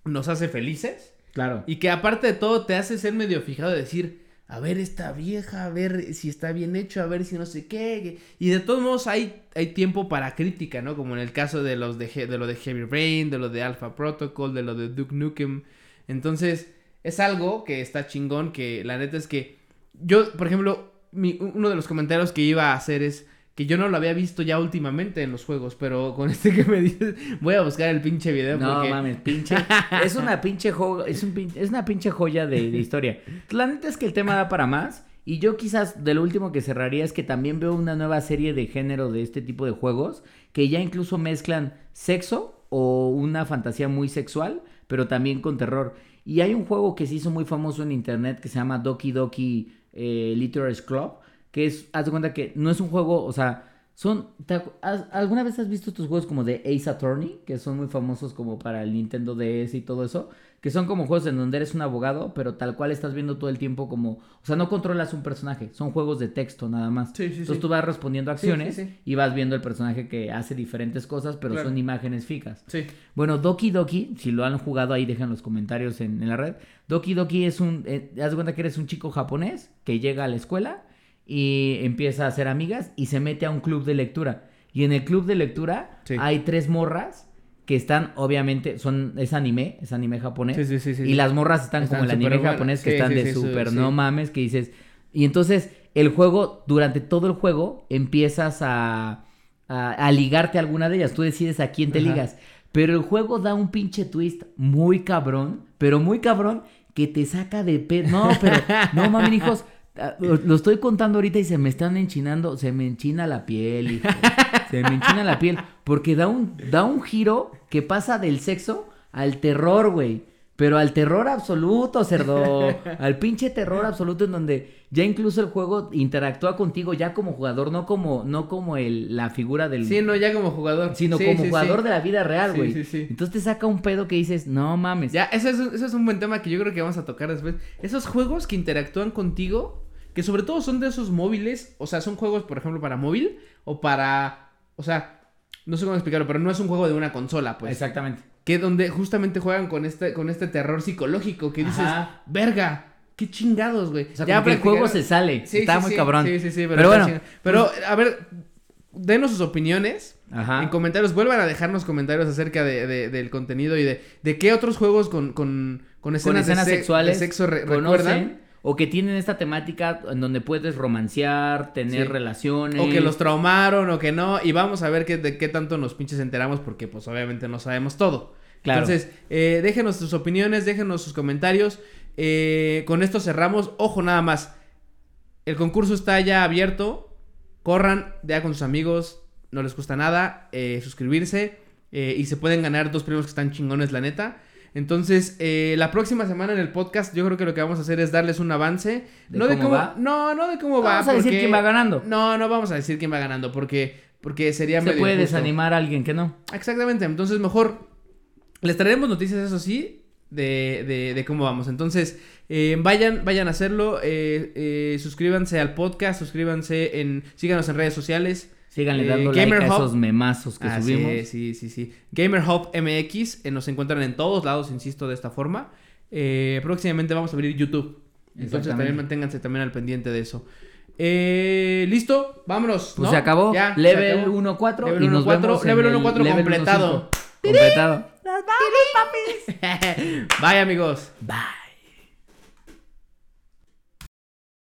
nos hace felices Claro. y que aparte de todo te hace ser medio fijado de decir, a ver esta vieja, a ver si está bien hecho, a ver si no sé qué. Y de todos modos hay, hay tiempo para crítica, ¿no? Como en el caso de los de, de lo de Heavy Rain, de lo de Alpha Protocol, de lo de Duke Nukem. Entonces, es algo que está chingón, que la neta es que yo, por ejemplo, mi- uno de los comentarios que iba a hacer es que yo no lo había visto ya últimamente en los juegos, pero con este que me dices, voy a buscar el pinche video No porque... mames, pinche. es una pinche jo- es, un pin- es una pinche joya de, de historia. La neta es que el tema da para más. Y yo quizás de lo último que cerraría es que también veo una nueva serie de género de este tipo de juegos que ya incluso mezclan sexo o una fantasía muy sexual, pero también con terror. Y hay un juego que se hizo muy famoso en internet que se llama Doki Doki eh, Literature Club, que es, haz de cuenta que no es un juego, o sea, son, ¿te acu- has- ¿alguna vez has visto estos juegos como de Ace Attorney? Que son muy famosos como para el Nintendo DS y todo eso. Que son como juegos en donde eres un abogado, pero tal cual estás viendo todo el tiempo como... O sea, no controlas un personaje, son juegos de texto nada más. Sí, sí, Entonces sí. tú vas respondiendo acciones y vas viendo el personaje que hace diferentes cosas, pero Claro. son imágenes fijas. Bueno, Doki Doki, si lo han jugado ahí, dejen los comentarios en, en la red. Doki Doki es un. Eh, haz cuenta que eres un chico japonés que llega a la escuela y empieza a hacer amigas y se mete a un club de lectura. Y en el club de lectura Sí. hay tres morras que están, obviamente, son. Es anime, es anime japonés. Sí, sí, sí, sí, Y las morras están, Están como el anime japonés que están de sí, su- súper, sí. no mames, que dices. Y entonces, el juego, durante todo el juego, empiezas a, a, a ligarte a alguna de ellas. Tú decides a quién te Ajá. ligas. Pero el juego da un pinche twist muy cabrón, pero muy cabrón, que te saca de pe... No, pero, no mames, hijos. Ah, Lo, lo estoy contando ahorita y se me están enchinando, se me enchina la piel, hijo. Se me enchina la piel. Porque da un, da un giro que pasa del sexo al terror, güey. Pero al terror absoluto, cerdo. Al pinche terror absoluto en donde ya incluso el juego interactúa contigo ya como jugador, no como, no como el, la figura del... Sí, no, ya como jugador. Sino Sí, como sí, jugador sí. de la vida real, Sí, güey. sí, sí. Entonces te saca un pedo que dices, no mames. Ya, eso es, eso es un buen tema que yo creo que vamos a tocar después. Esos juegos que interactúan contigo, que sobre todo son de esos móviles, o sea, son juegos, por ejemplo, para móvil o para, o sea, no sé cómo explicarlo, pero no es un juego de una consola, pues. Exactamente. Que donde justamente juegan con este, con este terror psicológico que dices, Ajá. verga, qué chingados, güey. O sea, como que el juego se sale. Sí, Está sí, muy sí, cabrón. Sí, sí, sí, pero, bueno. Pero, a ver, denos sus opiniones. Ajá. En comentarios, vuelvan a dejarnos comentarios acerca de, de- del contenido y de, de qué otros juegos con, con, con escenas, con escenas de, se- sexuales de sexo re- conocen recuerdan. O que tienen esta temática en donde puedes romancear, tener Sí. relaciones. O que los traumaron o que no. Y vamos a ver qué, de qué tanto nos pinches enteramos porque pues obviamente no sabemos todo. Claro. Entonces, eh, déjenos sus opiniones, déjenos sus comentarios. Eh, con esto cerramos. Ojo nada más. El concurso está ya abierto. Corran ya con sus amigos. No les cuesta nada. eh, suscribirse. y se pueden ganar dos premios que están chingones, la neta. Entonces, eh, la próxima semana en el podcast, yo creo que lo que vamos a hacer es darles un avance. ¿De no de cómo cómo va? No, no de cómo va. Vamos a decir quién va ganando. No, no vamos a decir quién va ganando. Porque, porque sería Se medio puede injusto. desanimar a alguien que no. Exactamente, entonces mejor les traeremos noticias, eso sí, de, de, de cómo vamos. Entonces, eh, vayan, vayan a hacerlo, eh, eh, suscríbanse al podcast, suscríbanse en, síganos en redes sociales. Síganle Eh, dando like Gamer a Hub. esos memazos que Ah, subimos. sí, sí, sí, sí. Gamer Hub MX, eh, nos encuentran en todos lados, insisto, de esta forma. Eh, próximamente vamos a abrir YouTube. Entonces también manténganse también al pendiente de eso. Eh, Listo, vámonos. Pues ¿no? se acabó. Ya, level acabó. 1-4 Level y nos 1-4, vemos level el 1-4 level completado. 1-5. Completado. Bye amigos. Bye.